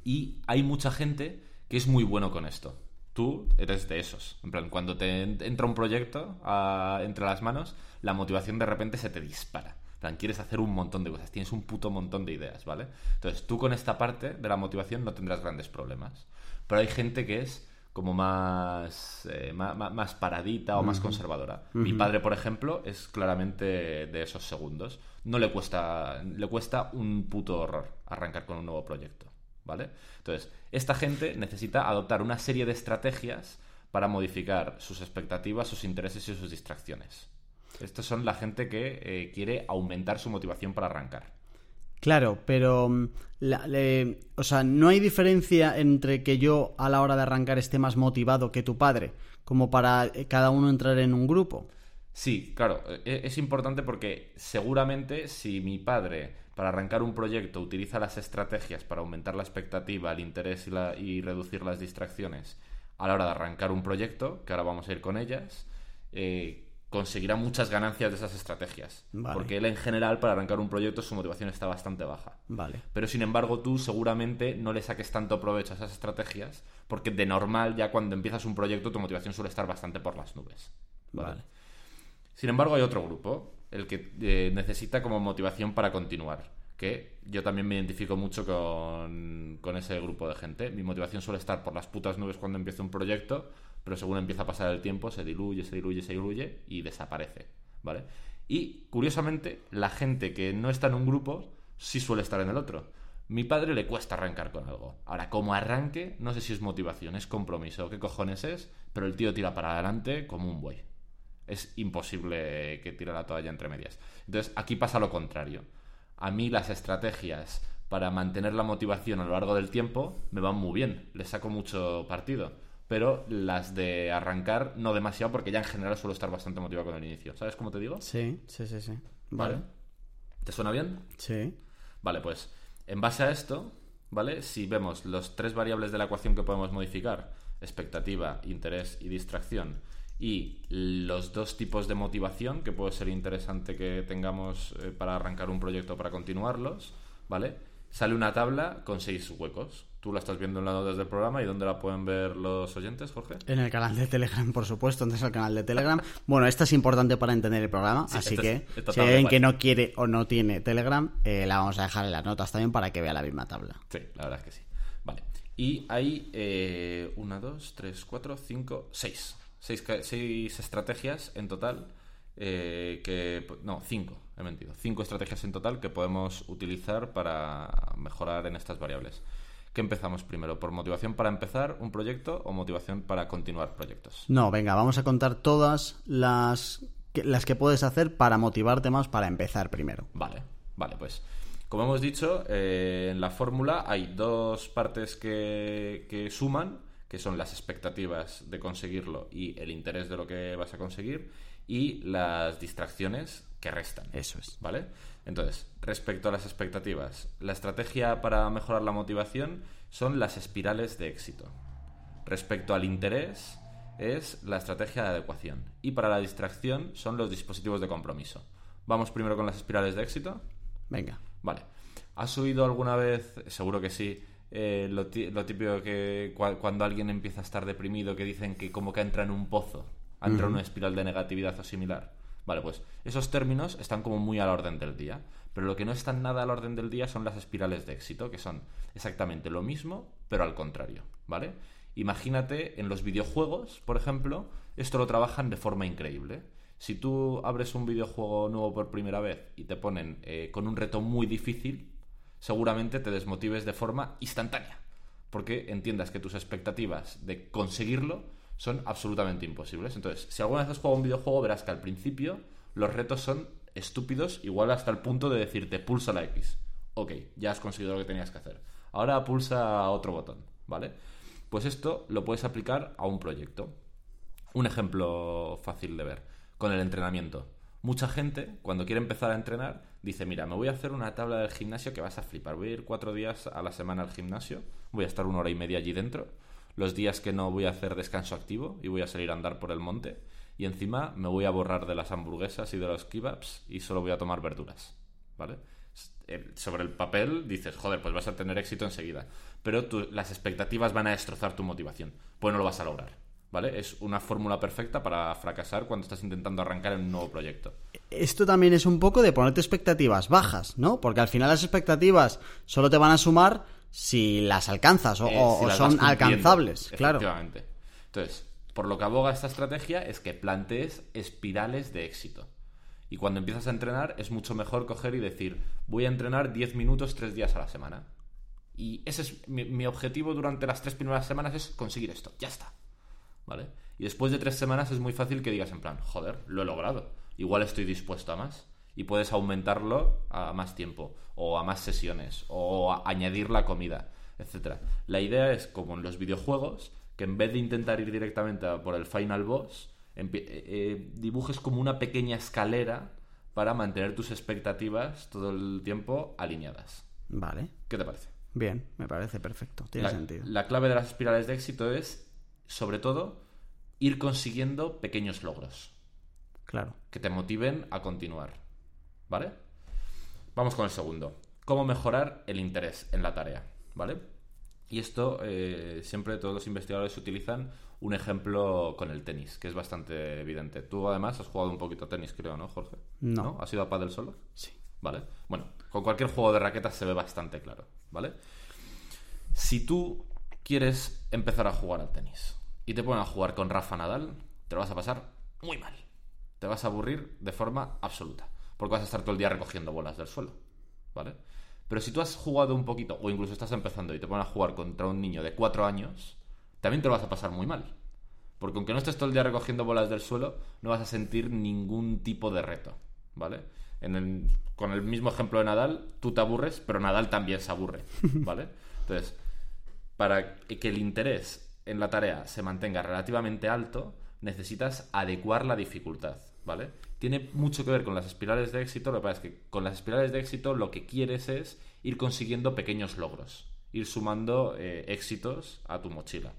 Y hay mucha gente que es muy bueno con esto. Tú eres de esos. En plan, cuando te en- entra un proyecto ah, entre las manos, la motivación de repente se te dispara. Plan, quieres hacer un montón de cosas, tienes un puto montón de ideas, ¿vale? Entonces, tú con esta parte de la motivación no tendrás grandes problemas. Pero hay gente que es como más, eh, ma- más, paradita o más conservadora. Mi padre, por ejemplo, es claramente de esos segundos. No le cuesta, le cuesta un puto horror arrancar con un nuevo proyecto, ¿vale? Entonces, esta gente necesita adoptar una serie de estrategias para modificar sus expectativas, sus intereses y sus distracciones. Estos son la gente que eh, quiere aumentar su motivación para arrancar. Claro, pero mm, la- le- o sea, no hay diferencia entre que yo a la hora de arrancar esté más motivado que tu padre, como para eh, cada uno entrar en un grupo. Sí, claro, e- es importante porque seguramente si mi padre para arrancar un proyecto utiliza las estrategias para aumentar la expectativa, el interés y, la- y reducir las distracciones a la hora de arrancar un proyecto, que ahora vamos a ir con ellas, eh, conseguirá muchas ganancias de esas estrategias. Vale. Porque él en general para arrancar un proyecto su motivación está bastante baja. Vale. Pero sin embargo tú seguramente no le saques tanto provecho a esas estrategias porque de normal ya cuando empiezas un proyecto tu motivación suele estar bastante por las nubes. Vale. Sin embargo hay otro grupo, el que eh, necesita como motivación para continuar, que yo también me identifico mucho con, con ese grupo de gente. Mi motivación suele estar por las putas nubes cuando empiezo un proyecto, pero según empieza a pasar el tiempo se diluye, se diluye, se diluye y desaparece, ¿vale? Y curiosamente, la gente que no está en un grupo sí suele estar en el otro. Mi padre le cuesta arrancar con algo. Ahora, como arranque, no sé si es motivación, es compromiso, qué cojones es, pero el tío tira para adelante como un buey. Es imposible que tire la toalla entre medias. Entonces, aquí pasa lo contrario. A mí las estrategias para mantener la motivación a lo largo del tiempo me van muy bien, les saco mucho partido. Pero las de arrancar no demasiado porque ya en general suelo estar bastante motivado con el inicio. ¿Sabes cómo te digo? Sí, sí, sí, sí. Vale. Vale. ¿Te suena bien? Sí. Vale, pues en base a esto, ¿vale? Si vemos los tres variables de la ecuación que podemos modificar, expectativa, interés y distracción, y los dos tipos de motivación que puede ser interesante que tengamos eh, para arrancar un proyecto para continuarlos, ¿vale? Sale una tabla con seis huecos. Tú la estás viendo en las notas del programa y ¿dónde la pueden ver los oyentes, Jorge? En el canal de Telegram, por supuesto, entonces el canal de Telegram. Bueno, esta es importante para entender el programa, Sí, así esta que es- si alguien que no quiere o no tiene Telegram, eh, la vamos a dejar en las notas también para que vea la misma tabla. Sí, la verdad es que sí. Vale. Y hay eh, una, dos, tres, cuatro, cinco, seis. Seis, seis estrategias en total. eh, que no, cinco, he mentido. Cinco estrategias en total que podemos utilizar para mejorar en estas variables. ¿Qué empezamos primero? ¿Por motivación para empezar un proyecto o motivación para continuar proyectos? No, venga, vamos a contar todas las que, las que puedes hacer para motivarte más para empezar primero. Vale, vale, pues como hemos dicho, eh, en la fórmula hay dos partes que, que suman, que son las expectativas de conseguirlo y el interés de lo que vas a conseguir, y las distracciones que restan. Eso es. ¿Vale? Entonces, respecto a las expectativas, la estrategia para mejorar la motivación son las espirales de éxito. Respecto al interés, es la estrategia de adecuación. Y para la distracción son los dispositivos de compromiso. Vamos primero con las espirales de éxito. Venga. Vale. ¿Has oído alguna vez, seguro que sí, eh, lo, típico que cua- cuando alguien empieza a estar deprimido, que dicen que como que entra en un pozo, entra en una espiral de negatividad o similar? Vale, pues esos términos están como muy al orden del día. Pero lo que no está nada al orden del día son las espirales de éxito, que son exactamente lo mismo, pero al contrario, ¿vale? Imagínate en los videojuegos, por ejemplo, esto lo trabajan de forma increíble. Si tú abres un videojuego nuevo por primera vez y te ponen eh, con un reto muy difícil, seguramente te desmotives de forma instantánea, porque entiendas que tus expectativas de conseguirlo son absolutamente imposibles. Entonces, si alguna vez has jugado un videojuego, verás que al principio los retos son estúpidos, igual hasta el punto de decirte pulsa la X. Ok, ya has conseguido lo que tenías que hacer. Ahora pulsa otro botón, ¿vale? Pues esto lo puedes aplicar a un proyecto. Un ejemplo fácil de ver, con el entrenamiento. Mucha gente, cuando quiere empezar a entrenar, dice, mira, me voy a hacer una tabla del gimnasio que vas a flipar. Voy a ir cuatro días a la semana al gimnasio, voy a estar una hora y media allí dentro. Los días que no voy a hacer descanso activo y voy a salir a andar por el monte. Y encima me voy a borrar de las hamburguesas y de los kebabs y solo voy a tomar verduras. ¿Vale? Sobre el papel dices, joder, pues vas a tener éxito enseguida. Pero las expectativas van a destrozar tu motivación. Pues no lo vas a lograr. ¿Vale? Es una fórmula perfecta para fracasar cuando estás intentando arrancar en un nuevo proyecto. Esto también es un poco de ponerte expectativas bajas, ¿no? Porque al final las expectativas solo te van a sumar si las alcanzas o, Eh, o- si o las son alcanzables, claro. Entonces, por lo que aboga esta estrategia es que plantees espirales de éxito. Y cuando empiezas a entrenar es mucho mejor coger y decir, voy a entrenar 10 minutos 3 días a la semana. Y ese es mi, mi objetivo durante las tres primeras semanas es conseguir esto. Ya está. ¿Vale? Y después de tres semanas es muy fácil que digas en plan, joder, lo he logrado. Igual estoy dispuesto a más. Y puedes aumentarlo a más tiempo, o a más sesiones, o a añadir la comida, etc. La idea es, como en los videojuegos, que en vez de intentar ir directamente a por el final boss, eh, eh, dibujes como una pequeña escalera para mantener tus expectativas todo el tiempo alineadas. Vale. ¿Qué te parece? Bien, me parece perfecto. Tiene la, sentido. la clave de las espirales de éxito es, sobre todo, ir consiguiendo pequeños logros Claro. que te motiven a continuar. ¿Vale? Vamos con el segundo. ¿Cómo mejorar el interés en la tarea? ¿Vale? Y esto eh, siempre todos los investigadores utilizan un ejemplo con el tenis, que es bastante evidente. Tú además has jugado un poquito a tenis, creo, ¿no, Jorge? No. ¿Has ido a pádel solo? Sí. ¿Vale? Bueno, con cualquier juego de raquetas se ve bastante claro, ¿vale? Si tú quieres empezar a jugar al tenis y te ponen a jugar con Rafa Nadal, te lo vas a pasar muy mal. Te vas a aburrir de forma absoluta, porque vas a estar todo el día recogiendo bolas del suelo, ¿vale? Pero si tú has jugado un poquito, o incluso estás empezando y te ponen a jugar contra un niño de 4 años, también te lo vas a pasar muy mal. Porque aunque no estés todo el día recogiendo bolas del suelo, no vas a sentir ningún tipo de reto, ¿vale? En el- con el mismo ejemplo de Nadal, tú te aburres, pero Nadal también se aburre, <laughs> ¿vale? Entonces, para que el interés en la tarea se mantenga relativamente alto, necesitas adecuar la dificultad, ¿vale? Tiene mucho que ver con las espirales de éxito, lo que pasa es que con las espirales de éxito lo que quieres es ir consiguiendo pequeños logros, ir sumando eh, éxitos a tu mochila.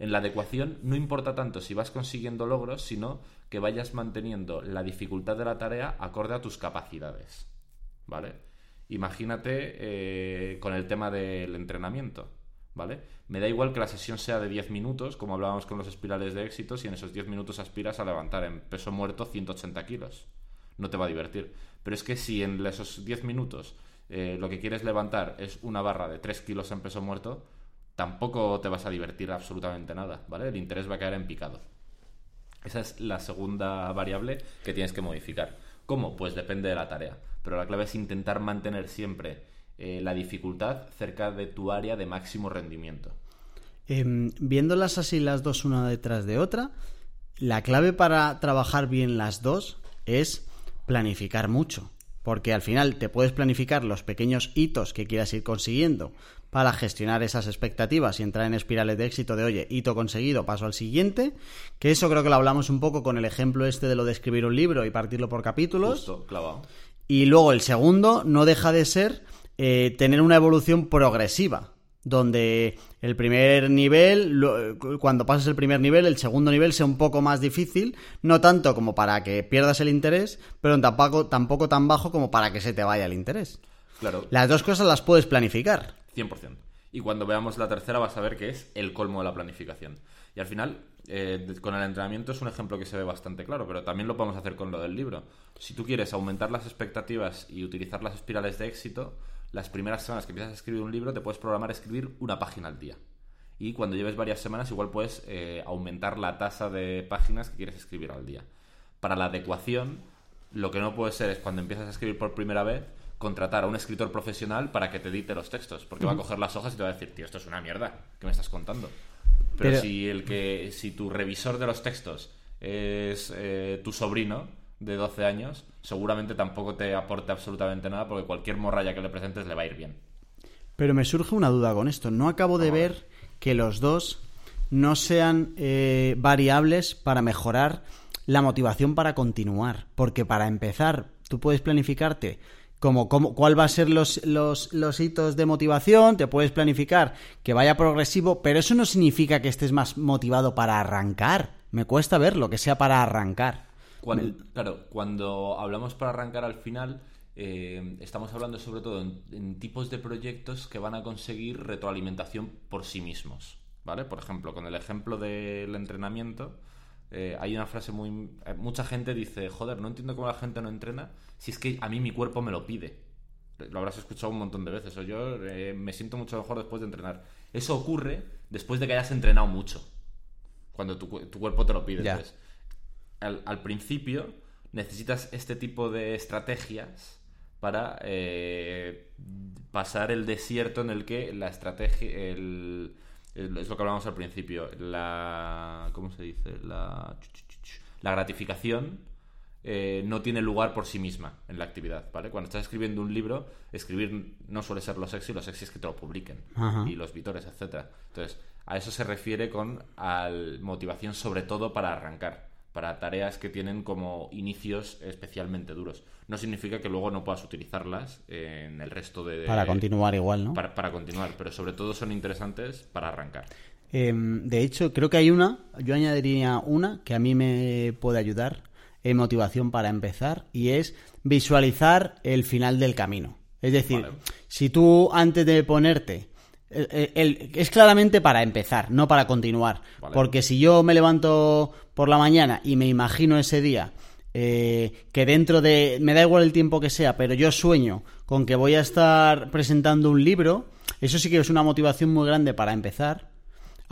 En la adecuación no importa tanto si vas consiguiendo logros, sino que vayas manteniendo la dificultad de la tarea acorde a tus capacidades. ¿Vale? Imagínate eh, con el tema del entrenamiento. ¿Vale? Me da igual que la sesión sea de 10 minutos, como hablábamos con los espirales de éxito, si en esos 10 minutos aspiras a levantar en peso muerto 180 kilos. No te va a divertir. Pero es que si en esos 10 minutos eh, lo que quieres levantar es una barra de 3 kilos en peso muerto, tampoco te vas a divertir absolutamente nada, ¿vale? El interés va a caer en picado. Esa es la segunda variable que tienes que modificar. ¿Cómo? Pues depende de la tarea. Pero la clave es intentar mantener siempre eh, la dificultad cerca de tu área de máximo rendimiento. Em, viéndolas así las dos una detrás de otra, la clave para trabajar bien las dos es planificar mucho. Porque al final te puedes planificar los pequeños hitos que quieras ir consiguiendo para gestionar esas expectativas y entrar en espirales de éxito de, oye, hito conseguido, paso al siguiente. Que eso creo que lo hablamos un poco con el ejemplo este de lo de escribir un libro y partirlo por capítulos. Justo, clavado. Y luego el segundo no deja de ser eh, tener una evolución progresiva, donde el primer nivel, cuando pasas el primer nivel, el segundo nivel sea un poco más difícil, no tanto como para que pierdas el interés, pero tampoco, tampoco tan bajo como para que se te vaya el interés. Claro, Las dos cosas las puedes planificar. 100%. Y cuando veamos la tercera vas a ver que es el colmo de la planificación. Y al final, eh, con el entrenamiento es un ejemplo que se ve bastante claro, pero también lo podemos hacer con lo del libro. Si tú quieres aumentar las expectativas y utilizar las espirales de éxito, las primeras semanas que empiezas a escribir un libro te puedes programar a escribir una página al día. Y cuando lleves varias semanas igual puedes eh, aumentar la tasa de páginas que quieres escribir al día. Para la adecuación, lo que no puede ser es cuando empiezas a escribir por primera vez, contratar a un escritor profesional para que te edite los textos, porque va a coger las hojas y te va a decir, tío, esto es una mierda, ¿qué me estás contando? Pero, Pero- si el que si tu revisor de los textos es eh, tu sobrino de 12 años, seguramente tampoco te aporte absolutamente nada, porque cualquier morralla que le presentes le va a ir bien. Pero me surge una duda con esto. No acabo de ver que los dos no sean eh, variables para mejorar la motivación para continuar. Porque para empezar, tú puedes planificarte como, como cuál va a ser los, los, los hitos de motivación, te puedes planificar que vaya progresivo, pero eso no significa que estés más motivado para arrancar. Me cuesta verlo, que sea para arrancar. Cuando, claro, cuando hablamos para arrancar al final, eh, estamos hablando sobre todo en, en tipos de proyectos que van a conseguir retroalimentación por sí mismos. ¿Vale? Por ejemplo, con el ejemplo del entrenamiento, eh, hay una frase muy. eh, mucha gente dice: Joder, no entiendo cómo la gente no entrena si es que a mí mi cuerpo me lo pide. Lo habrás escuchado un montón de veces. O yo eh, me siento mucho mejor después de entrenar. Eso ocurre después de que hayas entrenado mucho. cuando tu, tu cuerpo te lo pide. Ya. Entonces, al, al principio necesitas este tipo de estrategias para eh, pasar el desierto en el que la estrategia, el, el- es lo que hablábamos al principio, la, ¿cómo se dice? La, la gratificación eh, no tiene lugar por sí misma en la actividad, ¿vale? Cuando estás escribiendo un libro, escribir no suele ser lo sexy, lo sexy es que te lo publiquen Ajá. y los vitores, etcétera. Entonces, a eso se refiere con al motivación sobre todo para arrancar, para tareas que tienen como inicios especialmente duros. No significa que luego no puedas utilizarlas en el resto de... Para continuar igual, ¿no? Para, para continuar, pero sobre todo son interesantes para arrancar. Em, de hecho, creo que hay una, yo añadiría una que a mí me puede ayudar en motivación para empezar y es visualizar el final del camino. Es decir, Vale. si tú antes de ponerte... el- el- el- es claramente para empezar, no para continuar. Vale. Porque si yo me levanto por la mañana y me imagino ese día eh, que dentro de... Me da igual el tiempo que sea, pero yo sueño con que voy a estar presentando un libro, eso sí que es una motivación muy grande para empezar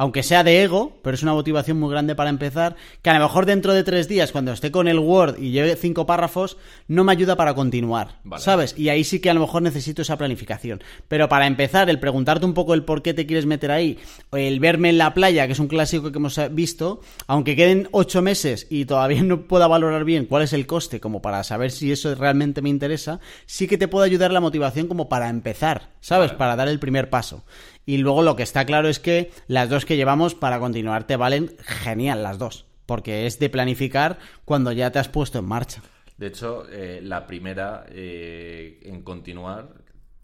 aunque sea de ego, pero es una motivación muy grande para empezar, que a lo mejor dentro de tres días, cuando esté con el Word y lleve cinco párrafos, no me ayuda para continuar, Vale. ¿sabes? Y ahí sí que a lo mejor necesito esa planificación. Pero para empezar, el preguntarte un poco el por qué te quieres meter ahí, o el verme en la playa, que es un clásico que hemos visto, aunque queden ocho meses y todavía no pueda valorar bien cuál es el coste, como para saber si eso realmente me interesa, sí que te puede ayudar la motivación como para empezar, ¿sabes? Vale. Para dar el primer paso. Y luego lo que está claro es que las dos que llevamos para continuar te valen genial las dos. Porque es de planificar cuando ya te has puesto en marcha. De hecho, eh, la primera eh, en continuar,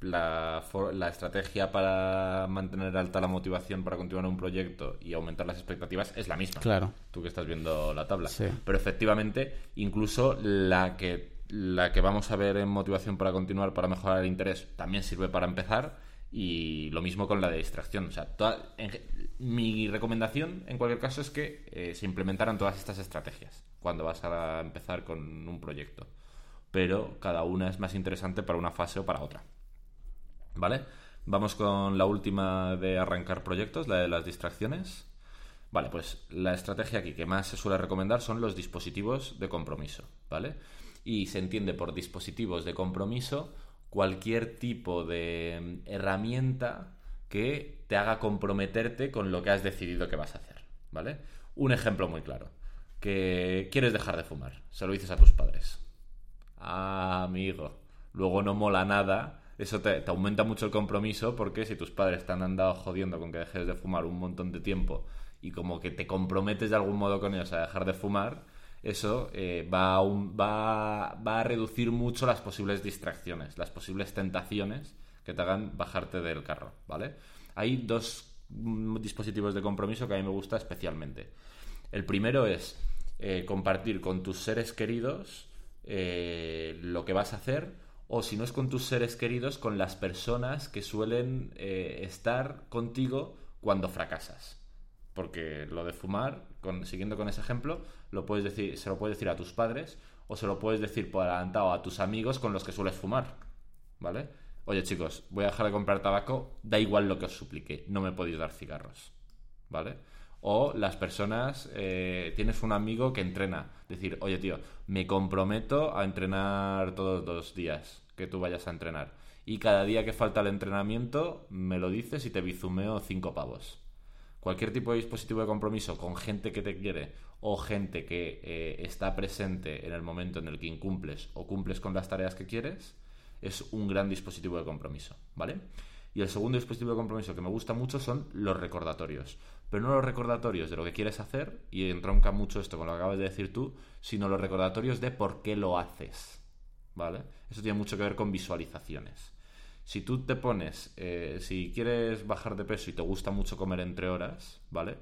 la, la estrategia para mantener alta la motivación para continuar un proyecto y aumentar las expectativas es la misma. Claro. Tú que estás viendo la tabla. Sí. Pero efectivamente, incluso la que, la que vamos a ver en motivación para continuar, para mejorar el interés, también sirve para empezar. Y lo mismo con la de distracción. O sea, toda- mi recomendación, en cualquier caso, es que eh, se implementaran todas estas estrategias cuando vas a empezar con un proyecto. Pero cada una es más interesante para una fase o para otra. ¿Vale? Vamos con la última de arrancar proyectos, la de las distracciones. Vale, pues la estrategia aquí que más se suele recomendar son los dispositivos de compromiso, ¿vale? Y se entiende por dispositivos de compromiso cualquier tipo de mm, herramienta que te haga comprometerte con lo que has decidido que vas a hacer, ¿vale? Un ejemplo muy claro, que quieres dejar de fumar, se lo dices a tus padres. Ah, amigo. Luego no mola nada. Eso te, te aumenta mucho el compromiso porque si tus padres te han andado jodiendo con que dejes de fumar un montón de tiempo y como que te comprometes de algún modo con ellos a dejar de fumar, eso eh, va, a reducir mucho las posibles distracciones, las posibles tentaciones que te hagan bajarte del carro, ¿vale? Hay dos mm, dispositivos de compromiso que a mí me gusta especialmente. El primero es eh, compartir con tus seres queridos eh, lo que vas a hacer, o si no es con tus seres queridos, con las personas que suelen estar contigo cuando fracasas. Porque lo de fumar, siguiendo con ese ejemplo, lo puedes decir, se lo puedes decir a tus padres o se lo puedes decir por adelantado a tus amigos con los que sueles fumar. ¿Vale? Oye chicos, voy a dejar de comprar tabaco, da igual lo que os suplique, no me podéis dar cigarros. ¿Vale? O las personas, eh, tienes un amigo que entrena, decir, oye tío, me comprometo a entrenar todos los días que tú vayas a entrenar. Y cada día que falta el entrenamiento, me lo dices y te bizumeo cinco pavos cualquier tipo de dispositivo de compromiso con gente que te quiere o gente que eh, está presente en el momento en el que incumples o cumples con las tareas que quieres, es un gran dispositivo de compromiso, ¿vale? Y el segundo dispositivo de compromiso que me gusta mucho son los recordatorios. Pero no los recordatorios de lo que quieres hacer, y entronca mucho esto con lo que acabas de decir tú, sino los recordatorios de por qué lo haces, ¿vale? Eso tiene mucho que ver con visualizaciones. Si tú te pones, eh, si quieres bajar de peso y te gusta mucho comer entre horas, ¿vale?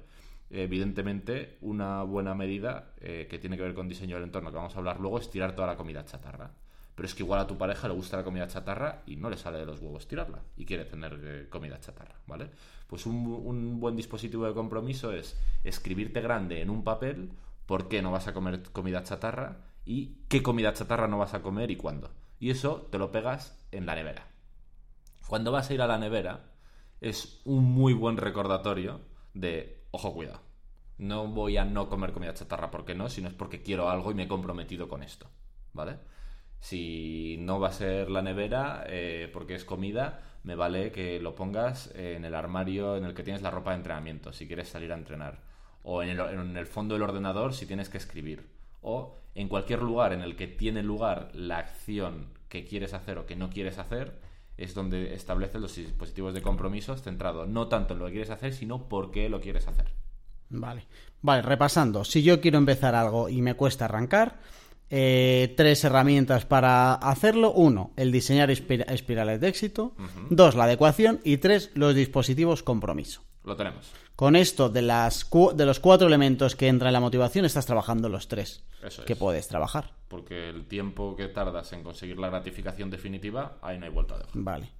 Evidentemente, una buena medida eh, que tiene que ver con diseño del entorno, que vamos a hablar luego, es tirar toda la comida chatarra. Pero es que igual a tu pareja le gusta la comida chatarra y no le sale de los huevos tirarla y quiere tener eh, comida chatarra, ¿vale? Pues un, un buen dispositivo de compromiso es escribirte grande en un papel por qué no vas a comer comida chatarra y qué comida chatarra no vas a comer y cuándo. Y eso te lo pegas en la nevera. Cuando vas a ir a la nevera, es un muy buen recordatorio de, ojo, cuidado. No voy a no comer comida chatarra porque no, sino es porque quiero algo y me he comprometido con esto, ¿vale? Si no va a ser la nevera eh, porque es comida, me vale que lo pongas en el armario en el que tienes la ropa de entrenamiento, si quieres salir a entrenar. O en el, en el fondo del ordenador si tienes que escribir. O en cualquier lugar en el que tiene lugar la acción que quieres hacer o que no quieres hacer, es donde estableces los dispositivos de compromisos centrado no tanto en lo que quieres hacer, sino por qué lo quieres hacer. Vale. Vale, repasando. Si yo quiero empezar algo y me cuesta arrancar, eh, tres herramientas para hacerlo. Uno, el diseñar espirales de éxito. Dos, la adecuación. Y tres, los dispositivos compromiso. Lo tenemos. Con esto de, las de los cuatro elementos que entran en la motivación, estás trabajando los tres que puedes trabajar. Porque el tiempo que tardas en conseguir la gratificación definitiva, ahí no hay vuelta de hoja. Vale.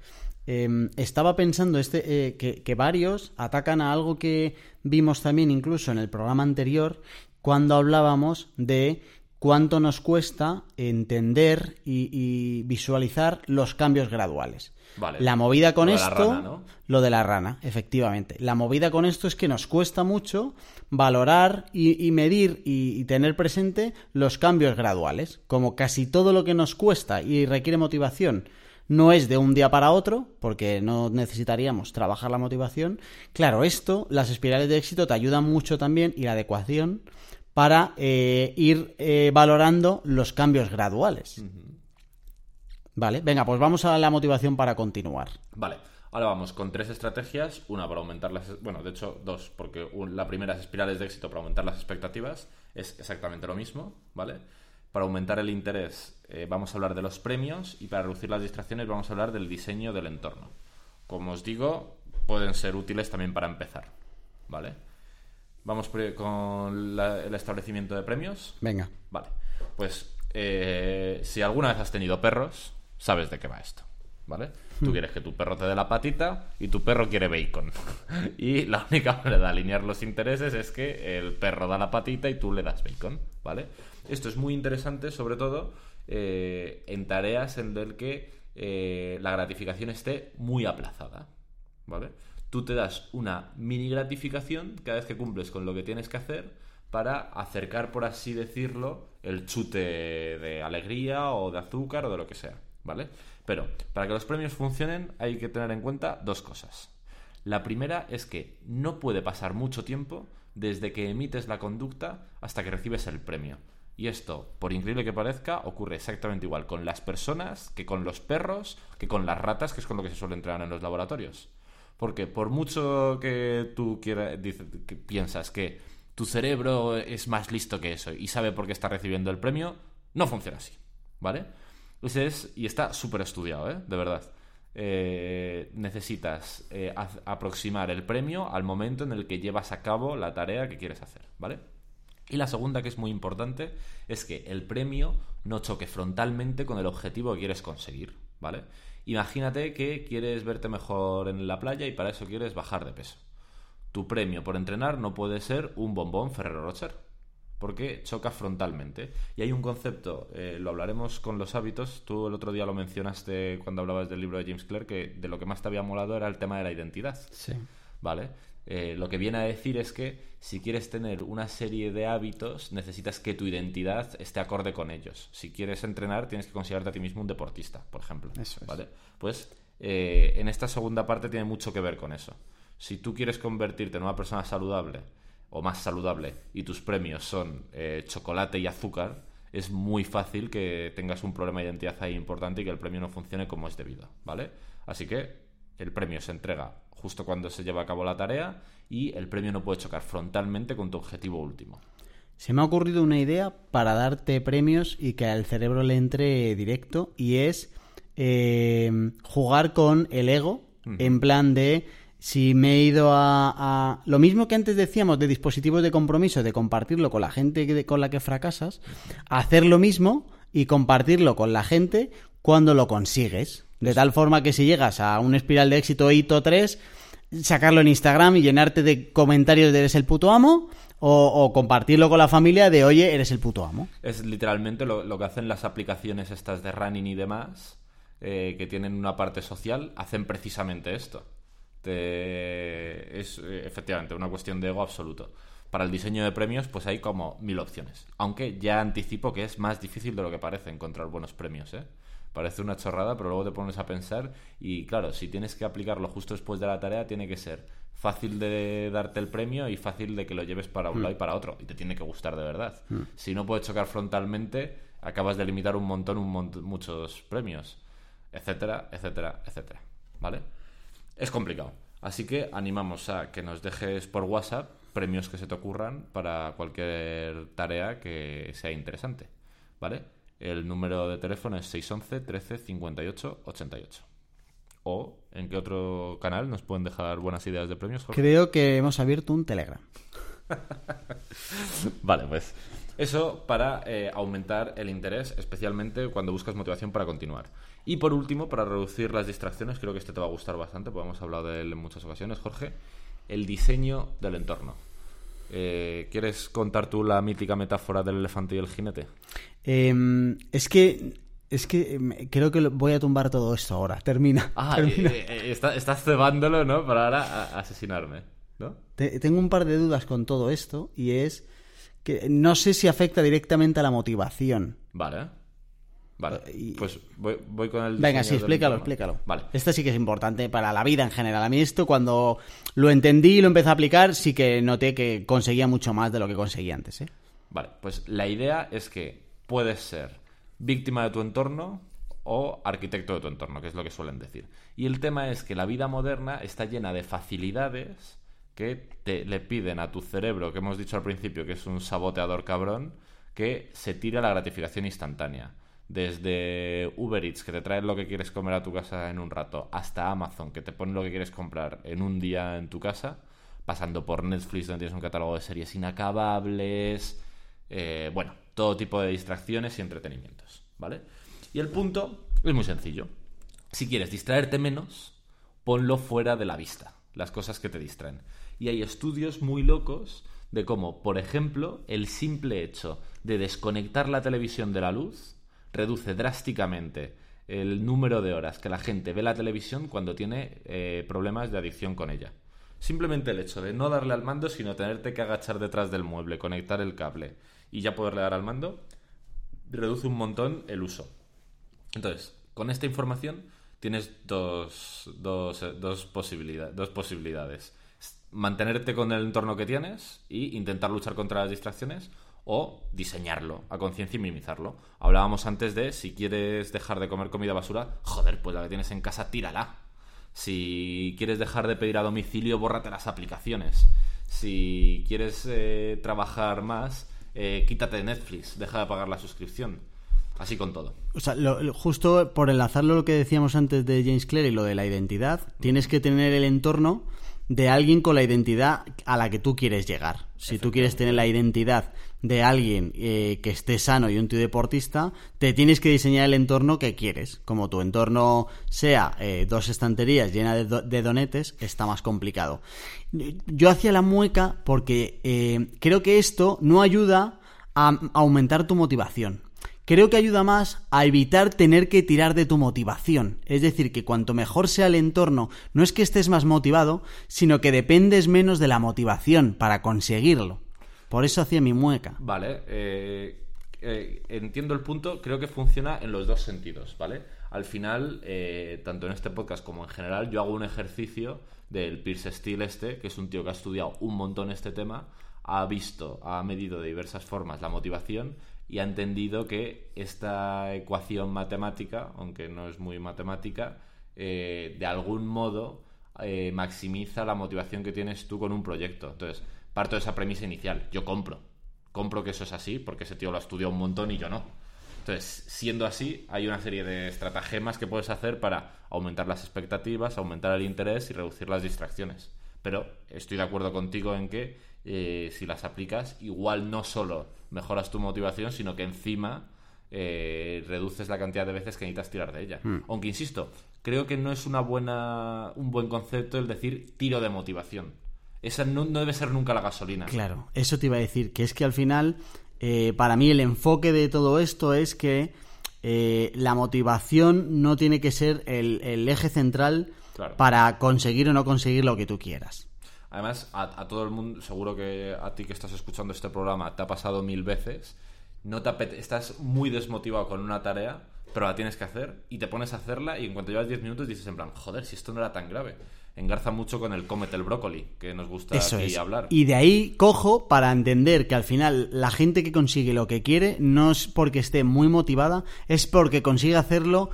Em, estaba pensando este, eh, que, varios atacan a algo que vimos también incluso en el programa anterior cuando hablábamos de cuánto nos cuesta entender y, visualizar los cambios graduales. La movida con esto, lo de la rana, efectivamente. La movida con esto es que nos cuesta mucho valorar y, medir y, tener presente los cambios graduales. Como casi todo lo que nos cuesta y requiere motivación no es de un día para otro, porque no necesitaríamos trabajar la motivación. Claro, esto, las espirales de éxito te ayudan mucho también y la adecuación para eh, ir eh, valorando los cambios graduales. Vale, venga, pues vamos a la motivación para continuar. Vale, ahora vamos con tres estrategias, una para aumentar las... Bueno, de hecho, dos, porque la primera es espirales de éxito para aumentar las expectativas, es exactamente lo mismo, ¿vale? Para aumentar el interés eh, vamos a hablar de los premios y para reducir las distracciones vamos a hablar del diseño del entorno. Como os digo, pueden ser útiles también para empezar, ¿vale? Vamos con el establecimiento de premios. Venga. Vale, pues eh, si alguna vez has tenido perros, sabes de qué va esto, ¿vale? Tú quieres que tu perro te dé la patita y tu perro quiere bacon. <laughs> y la única manera de alinear los intereses es que el perro da la patita y tú le das bacon, ¿vale? Esto es muy interesante, sobre todo eh, en tareas en las que eh, la gratificación esté muy aplazada, ¿vale? Tú te das una mini gratificación cada vez que cumples con lo que tienes que hacer para acercar, por así decirlo, el chute de alegría o de azúcar o de lo que sea. ¿Vale? Pero para que los premios funcionen hay que tener en cuenta dos cosas. La primera es que no puede pasar mucho tiempo desde que emites la conducta hasta que recibes el premio. Y esto, por increíble que parezca, ocurre exactamente igual con las personas, que con los perros, que con las ratas, que es con lo que se suele entrenar en los laboratorios. Porque por mucho que tú quieras, que piensas que tu cerebro es más listo que eso y sabe por qué está recibiendo el premio, no funciona así. ¿Vale? Y está súper estudiado, ¿eh? De verdad. Eh, necesitas eh, aproximar el premio al momento en el que llevas a cabo la tarea que quieres hacer, ¿vale? Y la segunda, que es muy importante, es que el premio no choque frontalmente con el objetivo que quieres conseguir, ¿vale? Imagínate que quieres verte mejor en la playa y para eso quieres bajar de peso. Tu premio por entrenar no puede ser un bombón Ferrero Rocher, porque choca frontalmente. Y hay un concepto, eh, lo hablaremos con los hábitos, tú el otro día lo mencionaste cuando hablabas del libro de James Clerk, que de lo que más te había molado era el tema de la identidad. Sí. ¿Vale? Eh, lo que viene a decir es que si quieres tener una serie de hábitos, necesitas que tu identidad esté acorde con ellos. Si quieres entrenar, tienes que considerarte a ti mismo un deportista, por ejemplo. Eso es. ¿Vale? Pues eh, en esta segunda parte tiene mucho que ver con eso. Si tú quieres convertirte en una persona saludable, o más saludable y tus premios son eh, chocolate y azúcar, es muy fácil que tengas un problema de identidad ahí importante y que el premio no funcione como es debido, ¿vale? Así que el premio se entrega justo cuando se lleva a cabo la tarea y el premio no puede chocar frontalmente con tu objetivo último. Se me ha ocurrido una idea para darte premios y que al cerebro le entre directo y es eh, jugar con el ego en plan de si me he ido a, Lo mismo que antes decíamos de dispositivos de compromiso, de compartirlo con la gente con la que fracasas, hacer lo mismo y compartirlo con la gente cuando lo consigues. De tal forma que si llegas a un espiral de éxito hito 3, sacarlo en Instagram y llenarte de comentarios de eres el puto amo, o, compartirlo con la familia de oye, eres el puto amo. Es literalmente lo, que hacen las aplicaciones estas de running y demás, eh, que tienen una parte social, hacen precisamente esto es eh, efectivamente una cuestión de ego absoluto. Para el diseño de premios, pues hay como mil opciones. Aunque ya anticipo que es más difícil de lo que parece encontrar buenos premios, ¿eh? Parece una chorrada, pero luego te pones a pensar y claro, si tienes que aplicarlo justo después de la tarea, tiene que ser fácil de darte el premio y fácil de que lo lleves para un lado y para otro. Y te tiene que gustar de verdad. Si no puedes chocar frontalmente, acabas de limitar un montón, un montón, muchos premios, etcétera, etcétera, etcétera. ¿Vale? Es complicado. Así que animamos a que nos dejes por WhatsApp premios que se te ocurran para cualquier tarea que sea interesante. ¿Vale? El número de teléfono es 611 13 58 88. ¿O en qué otro canal nos pueden dejar buenas ideas de premios? Jorge? Creo que hemos abierto un Telegram. <laughs> Vale, pues eso para eh, aumentar el interés, especialmente cuando buscas motivación para continuar. Y por último, para reducir las distracciones, creo que este te va a gustar bastante, porque hemos hablado de él en muchas ocasiones, Jorge, el diseño del entorno. Eh, ¿Quieres contar tú la mítica metáfora del elefante y el jinete? Em, es que es que em, creo que voy a tumbar todo esto ahora. Termina. Ah, termina. eh, eh, está- estás cebándolo, ¿no? Para ahora asesinarme, ¿no? Te- tengo un par de dudas con todo esto y es que no sé si afecta directamente a la motivación. Vale. Vale. Y- Pues voy, voy con el. Venga, sí, explícalo, explícalo. Vale. Esto sí que es importante para la vida en general. A mí esto cuando lo entendí y lo empecé a aplicar sí que noté que conseguía mucho más de lo que conseguía antes. ¿eh? Vale, pues la idea es que puedes ser víctima de tu entorno o arquitecto de tu entorno, que es lo que suelen decir. Y el tema es que la vida moderna está llena de facilidades que te le piden a tu cerebro, que hemos dicho al principio que es un saboteador cabrón, que se tire a la gratificación instantánea. Desde Uber Eats, que te trae lo que quieres comer a tu casa en un rato, hasta Amazon, que te pone lo que quieres comprar en un día en tu casa, pasando por Netflix, donde tienes un catálogo de series inacabables, eh, bueno, todo tipo de distracciones y entretenimientos, ¿vale? Y el punto es muy sencillo. Si quieres distraerte menos, ponlo fuera de la vista, las cosas que te distraen. Y hay estudios muy locos de cómo, por ejemplo, el simple hecho de desconectar la televisión de la luz reduce drásticamente el número de horas que la gente ve la televisión cuando tiene eh, problemas de adicción con ella. Simplemente el hecho de no darle al mando, sino tenerte que agachar detrás del mueble, conectar el cable y ya poderle dar al mando, reduce un montón el uso. Entonces, con esta información tienes dos, dos, eh, dos, posibilidad- dos posibilidades. Mantenerte con el entorno que tienes y intentar luchar contra las distracciones o diseñarlo a conciencia y minimizarlo. Hablábamos antes de si quieres dejar de comer comida basura, joder, pues la que tienes en casa, tírala. Si quieres dejar de pedir a domicilio, bórrate las aplicaciones. Si quieres eh, trabajar más, eh, quítate de Netflix, deja de pagar la suscripción. Así con todo. O sea, lo- justo por enlazarlo lo que decíamos antes de James Clear y lo de la identidad, tienes que tener el entorno de alguien con la identidad a la que tú quieres llegar. Si tú quieres tener la identidad de alguien eh, que esté sano y un tío deportista, te tienes que diseñar el entorno que quieres. Como tu entorno sea eh, dos estanterías llenas de, do- de donetes, está más complicado. Yo hacía la mueca porque eh, creo que esto no ayuda a aumentar tu motivación creo que ayuda más a evitar tener que tirar de tu motivación. Es decir, que cuanto mejor sea el entorno, no es que estés más motivado, sino que dependes menos de la motivación para conseguirlo. Por eso hacía mi mueca. Vale, eh, eh, entiendo el punto, creo que funciona en los dos sentidos, ¿vale? Al final, eh, tanto en este podcast como en general, yo hago un ejercicio del Pierce Steele este, que es un tío que ha estudiado un montón este tema, ha visto, ha medido de diversas formas la motivación y ha entendido que esta ecuación matemática, aunque no es muy matemática, de algún modo maximiza la motivación que tienes tú con un proyecto. Entonces, parto de esa premisa inicial. Yo compro. Compro que eso es así porque ese tío lo ha estudiado un montón y yo no. Entonces, siendo así, hay una serie de estratagemas que puedes hacer para aumentar las expectativas, aumentar el interés y reducir las distracciones. Pero estoy de acuerdo contigo en que eh, si las aplicas, igual no solo mejoras tu motivación, sino que encima eh, reduces la cantidad de veces que necesitas tirar de ella. Aunque insisto, creo que no es una buena, un buen concepto el decir tiro de motivación. Esa no, no debe ser nunca la gasolina. Claro, eso te iba a decir, que es que al final, eh, para mí el enfoque de todo esto es que eh, la motivación no tiene que ser el, el eje central Claro. para conseguir o no conseguir lo que tú quieras. Además, a, a todo el mundo, seguro que a ti que estás escuchando este programa te ha pasado mil veces, no te apete- estás muy desmotivado con una tarea, pero la tienes que hacer y te pones a hacerla y en cuanto llevas 10 minutos dices en plan, joder, si esto no era tan grave. Engarza mucho con el cómete el brócoli, que nos gusta Eso aquí es. hablar. Y de ahí cojo para entender que al final la gente que consigue lo que quiere no es porque esté muy motivada, es porque consigue hacerlo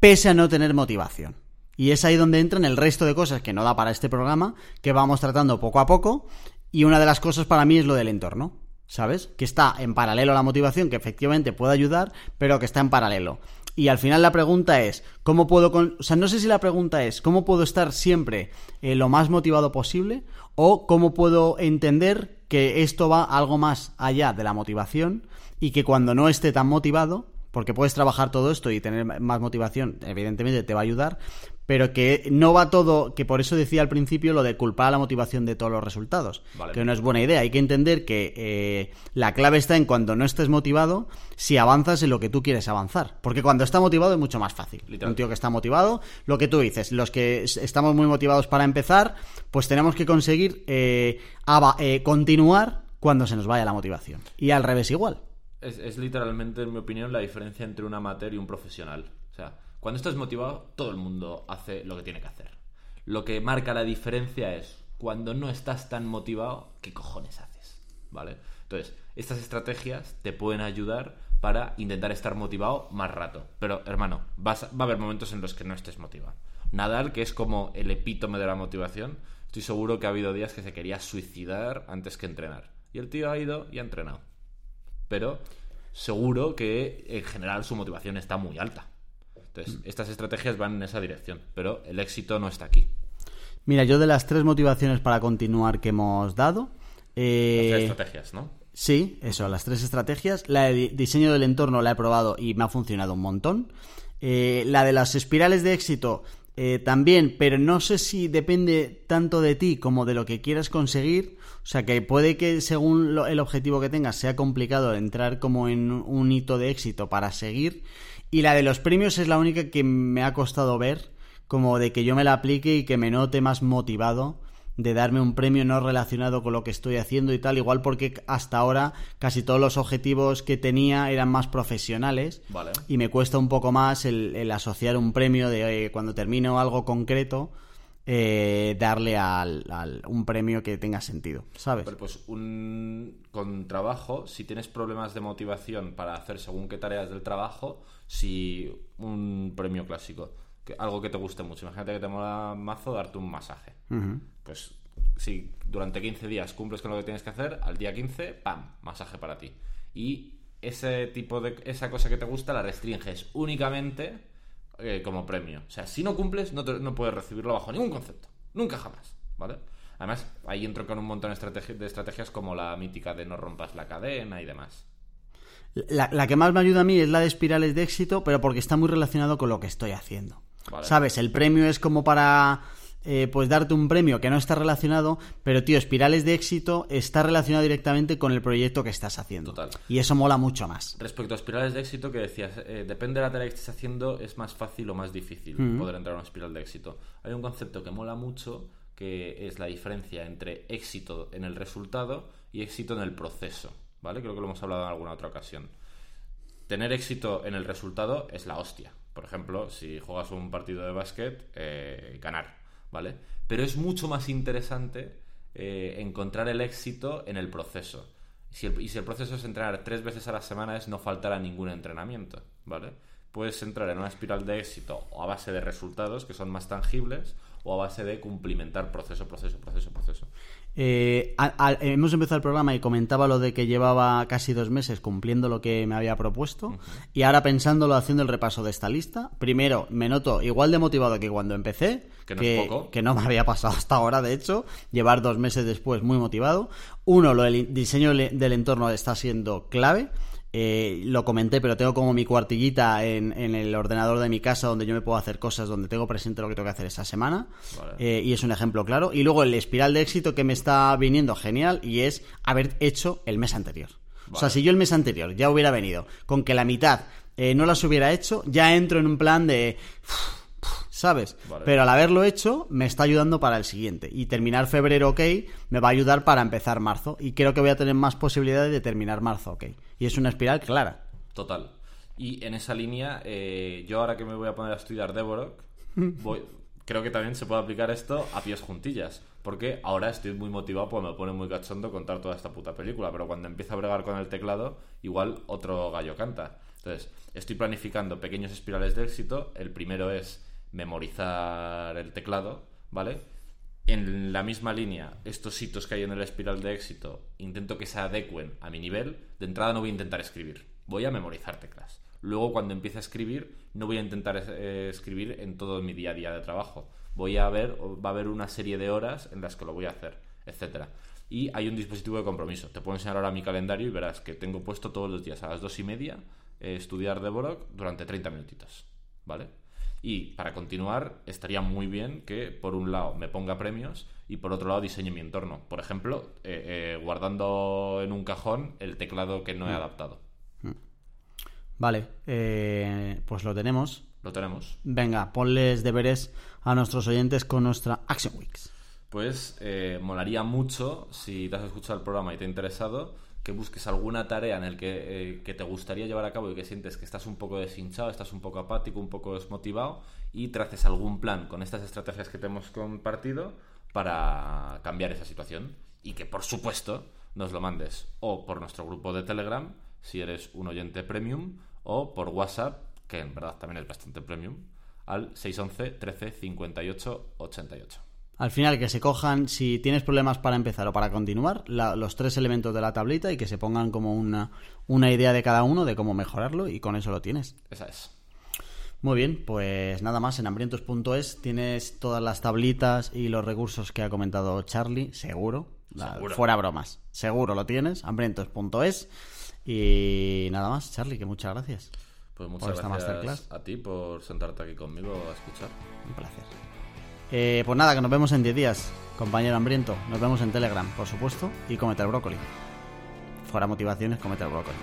pese a no tener motivación. Y es ahí donde entran el resto de cosas que no da para este programa, que vamos tratando poco a poco. Y una de las cosas para mí es lo del entorno, ¿sabes? Que está en paralelo a la motivación, que efectivamente puede ayudar, pero que está en paralelo. Y al final la pregunta es, ¿cómo puedo... con- O sea, no sé si la pregunta es, ¿cómo puedo estar siempre eh, lo más motivado posible? ¿O cómo puedo entender que esto va algo más allá de la motivación y que cuando no esté tan motivado, porque puedes trabajar todo esto y tener más motivación, evidentemente te va a ayudar, pero que no va todo, que por eso decía al principio lo de culpar a la motivación de todos los resultados, Vale. que no es buena idea. Hay que entender que eh, la clave está en cuando no estés motivado, si avanzas en lo que tú quieres avanzar, porque cuando está motivado es mucho más fácil. Un tío que está motivado, lo que tú dices, los que es- estamos muy motivados para empezar, pues tenemos que conseguir eh, eh, continuar cuando se nos vaya la motivación. Y al revés igual. Es, es literalmente, en mi opinión, la diferencia entre un amateur y un profesional. O sea, cuando estás motivado, todo el mundo hace lo que tiene que hacer. Lo que marca la diferencia es cuando no estás tan motivado, ¿qué cojones haces? ¿Vale? Entonces, estas estrategias te pueden ayudar para intentar estar motivado más rato. Pero, hermano, vas a- va a haber momentos en los que no estés motivado. Nadal, que es como el epítome de la motivación, estoy seguro que ha habido días que se quería suicidar antes que entrenar. Y el tío ha ido y ha entrenado pero seguro que en general su motivación está muy alta. Entonces, estas estrategias van en esa dirección, pero el éxito no está aquí. Mira, yo de las tres motivaciones para continuar que hemos dado, eh, Las tres estrategias, ¿no? Sí, eso, las tres estrategias. La de di- diseño del entorno la he probado y me ha funcionado un montón. Eh, la de las espirales de éxito eh, también, pero no sé si depende tanto de ti como de lo que quieras conseguir. O sea, que puede que según lo- el objetivo que tengas sea complicado entrar como en un hito de éxito para seguir. Y la de los premios es la única que me ha costado ver, como de que yo me la aplique y que me note más motivado de darme un premio no relacionado con lo que estoy haciendo y tal, igual porque hasta ahora casi todos los objetivos que tenía eran más profesionales Vale. y me cuesta un poco más el, el asociar un premio de eh, cuando termino algo concreto, eh, darle al, al- un premio que tenga sentido, ¿sabes? Pero pues un con trabajo, si tienes problemas de motivación para hacer según qué tareas del trabajo, si un premio clásico, que, algo que te guste mucho. Imagínate que te mola mazo darte un masaje. Pues si durante 15 días cumples con lo que tienes que hacer, al día 15, ¡pam! Masaje para ti. Y ese tipo de esa cosa que te gusta la restringes únicamente eh, como premio. O sea, si no cumples, no, te- no puedes recibirlo bajo ningún concepto. Nunca jamás. ¿Vale? Además, ahí entro con un montón de, estrategi- de estrategias como la mítica de no rompas la cadena y demás. La, la que más me ayuda a mí es la de espirales de éxito, pero porque está muy relacionado con lo que estoy haciendo. Vale. ¿Sabes? El premio es como para eh, pues darte un premio que no está relacionado, pero tío, espirales de éxito está relacionado directamente con el proyecto que estás haciendo. Total. Y eso mola mucho más. Respecto a espirales de éxito, que decías, eh, depende de la tarea que estés haciendo, es más fácil o más difícil poder entrar a una espiral de éxito. Hay un concepto que mola mucho, que es la diferencia entre éxito en el resultado y éxito en el proceso. ¿Vale? Creo que lo hemos hablado en alguna otra ocasión. Tener éxito en el resultado es la hostia. Por ejemplo, si juegas un partido de básquet, eh, ganar, ¿vale? Pero es mucho más interesante eh, encontrar el éxito en el proceso. Y si el proceso es entrenar tres veces a la semana, es no faltar a ningún entrenamiento, ¿vale? Puedes entrar en una espiral de éxito a base de resultados que son más tangibles o a base de cumplimentar proceso, proceso, proceso, proceso. Eh, a- a- hemos empezado el programa y comentaba lo de que llevaba casi dos meses cumpliendo lo que me había propuesto. Y ahora pensándolo, haciendo el repaso de esta lista, primero me noto igual de motivado que cuando empecé, Que no es poco. que no me había pasado hasta ahora, de hecho, llevar dos meses después muy motivado. Uno, lo del diseño del entorno está siendo clave. Eh, lo comenté, pero tengo como mi cuartillita en, en el ordenador de mi casa donde yo me puedo hacer cosas, donde tengo presente lo que tengo que hacer esa semana. Vale. Eh, y es un ejemplo claro. Y luego el espiral de éxito que me está viniendo genial y es haber hecho el mes anterior. O sea, si yo el mes anterior ya hubiera venido con que la mitad eh, no las hubiera hecho, ya entro en un plan de... ¿sabes? Vale. Pero al haberlo hecho, me está ayudando para el siguiente. Y terminar febrero ok me va a ayudar para empezar marzo. Y creo que voy a tener más posibilidades de terminar marzo ok. Y es una espiral clara. Total. Y en esa línea, eh, yo ahora que me voy a poner a estudiar Devorok, <laughs> voy, creo que también se puede aplicar esto a pies juntillas. Porque ahora estoy muy motivado, pues me pone muy cachondo contar toda esta puta película. Pero cuando empieza a bregar con el teclado, igual otro gallo canta. Entonces, estoy planificando pequeños espirales de éxito. El primero es memorizar el teclado, ¿vale? En la misma línea, estos hitos que hay en el espiral de éxito, intento que se adecuen a mi nivel. De entrada no voy a intentar escribir, voy a memorizar teclas. Luego, cuando empiece a escribir, no voy a intentar eh, escribir en todo mi día a día de trabajo. Voy a ver, va a haber una serie de horas en las que lo voy a hacer, etcétera. Y hay un dispositivo de compromiso. Te puedo enseñar ahora mi calendario y verás que tengo puesto todos los días a las dos y media eh, estudiar Devorok durante 30 minutitos, ¿vale? Y para continuar, estaría muy bien que, por un lado, me ponga premios y por otro lado, diseñe mi entorno. Por ejemplo, eh, eh, guardando en un cajón el teclado que no he adaptado. Vale, eh, pues lo tenemos. Lo tenemos. Venga, ponles deberes a nuestros oyentes con nuestra Action Weeks. Pues molaría mucho, si te has escuchado el programa y te ha interesado, que busques alguna tarea en el que, eh, que te gustaría llevar a cabo y que sientes que estás un poco deshinchado, estás un poco apático, un poco desmotivado y traces algún plan con estas estrategias que te hemos compartido para cambiar esa situación y que por supuesto nos lo mandes o por nuestro grupo de Telegram si eres un oyente premium o por WhatsApp, que en verdad también es bastante premium, al 611 13 58 88. Al final, que se cojan, si tienes problemas para empezar o para continuar, la- los tres elementos de la tablita y que se pongan como una, una idea de cada uno de cómo mejorarlo y con eso lo tienes. Esa es. Muy bien, pues nada más, en hambrientos.es tienes todas las tablitas y los recursos que ha comentado Charlie, seguro. La- Seguro. fuera bromas, seguro lo tienes, hambrientos.es. Y nada más, Charlie, que muchas gracias. Pues Por muchas esta gracias masterclass. a ti por sentarte aquí conmigo a escuchar. Un placer. Eh, pues nada, que nos vemos en 10 días, compañero hambriento. Nos vemos en Telegram, por supuesto, y comete el brócoli. Fuera motivaciones, comete el brócoli.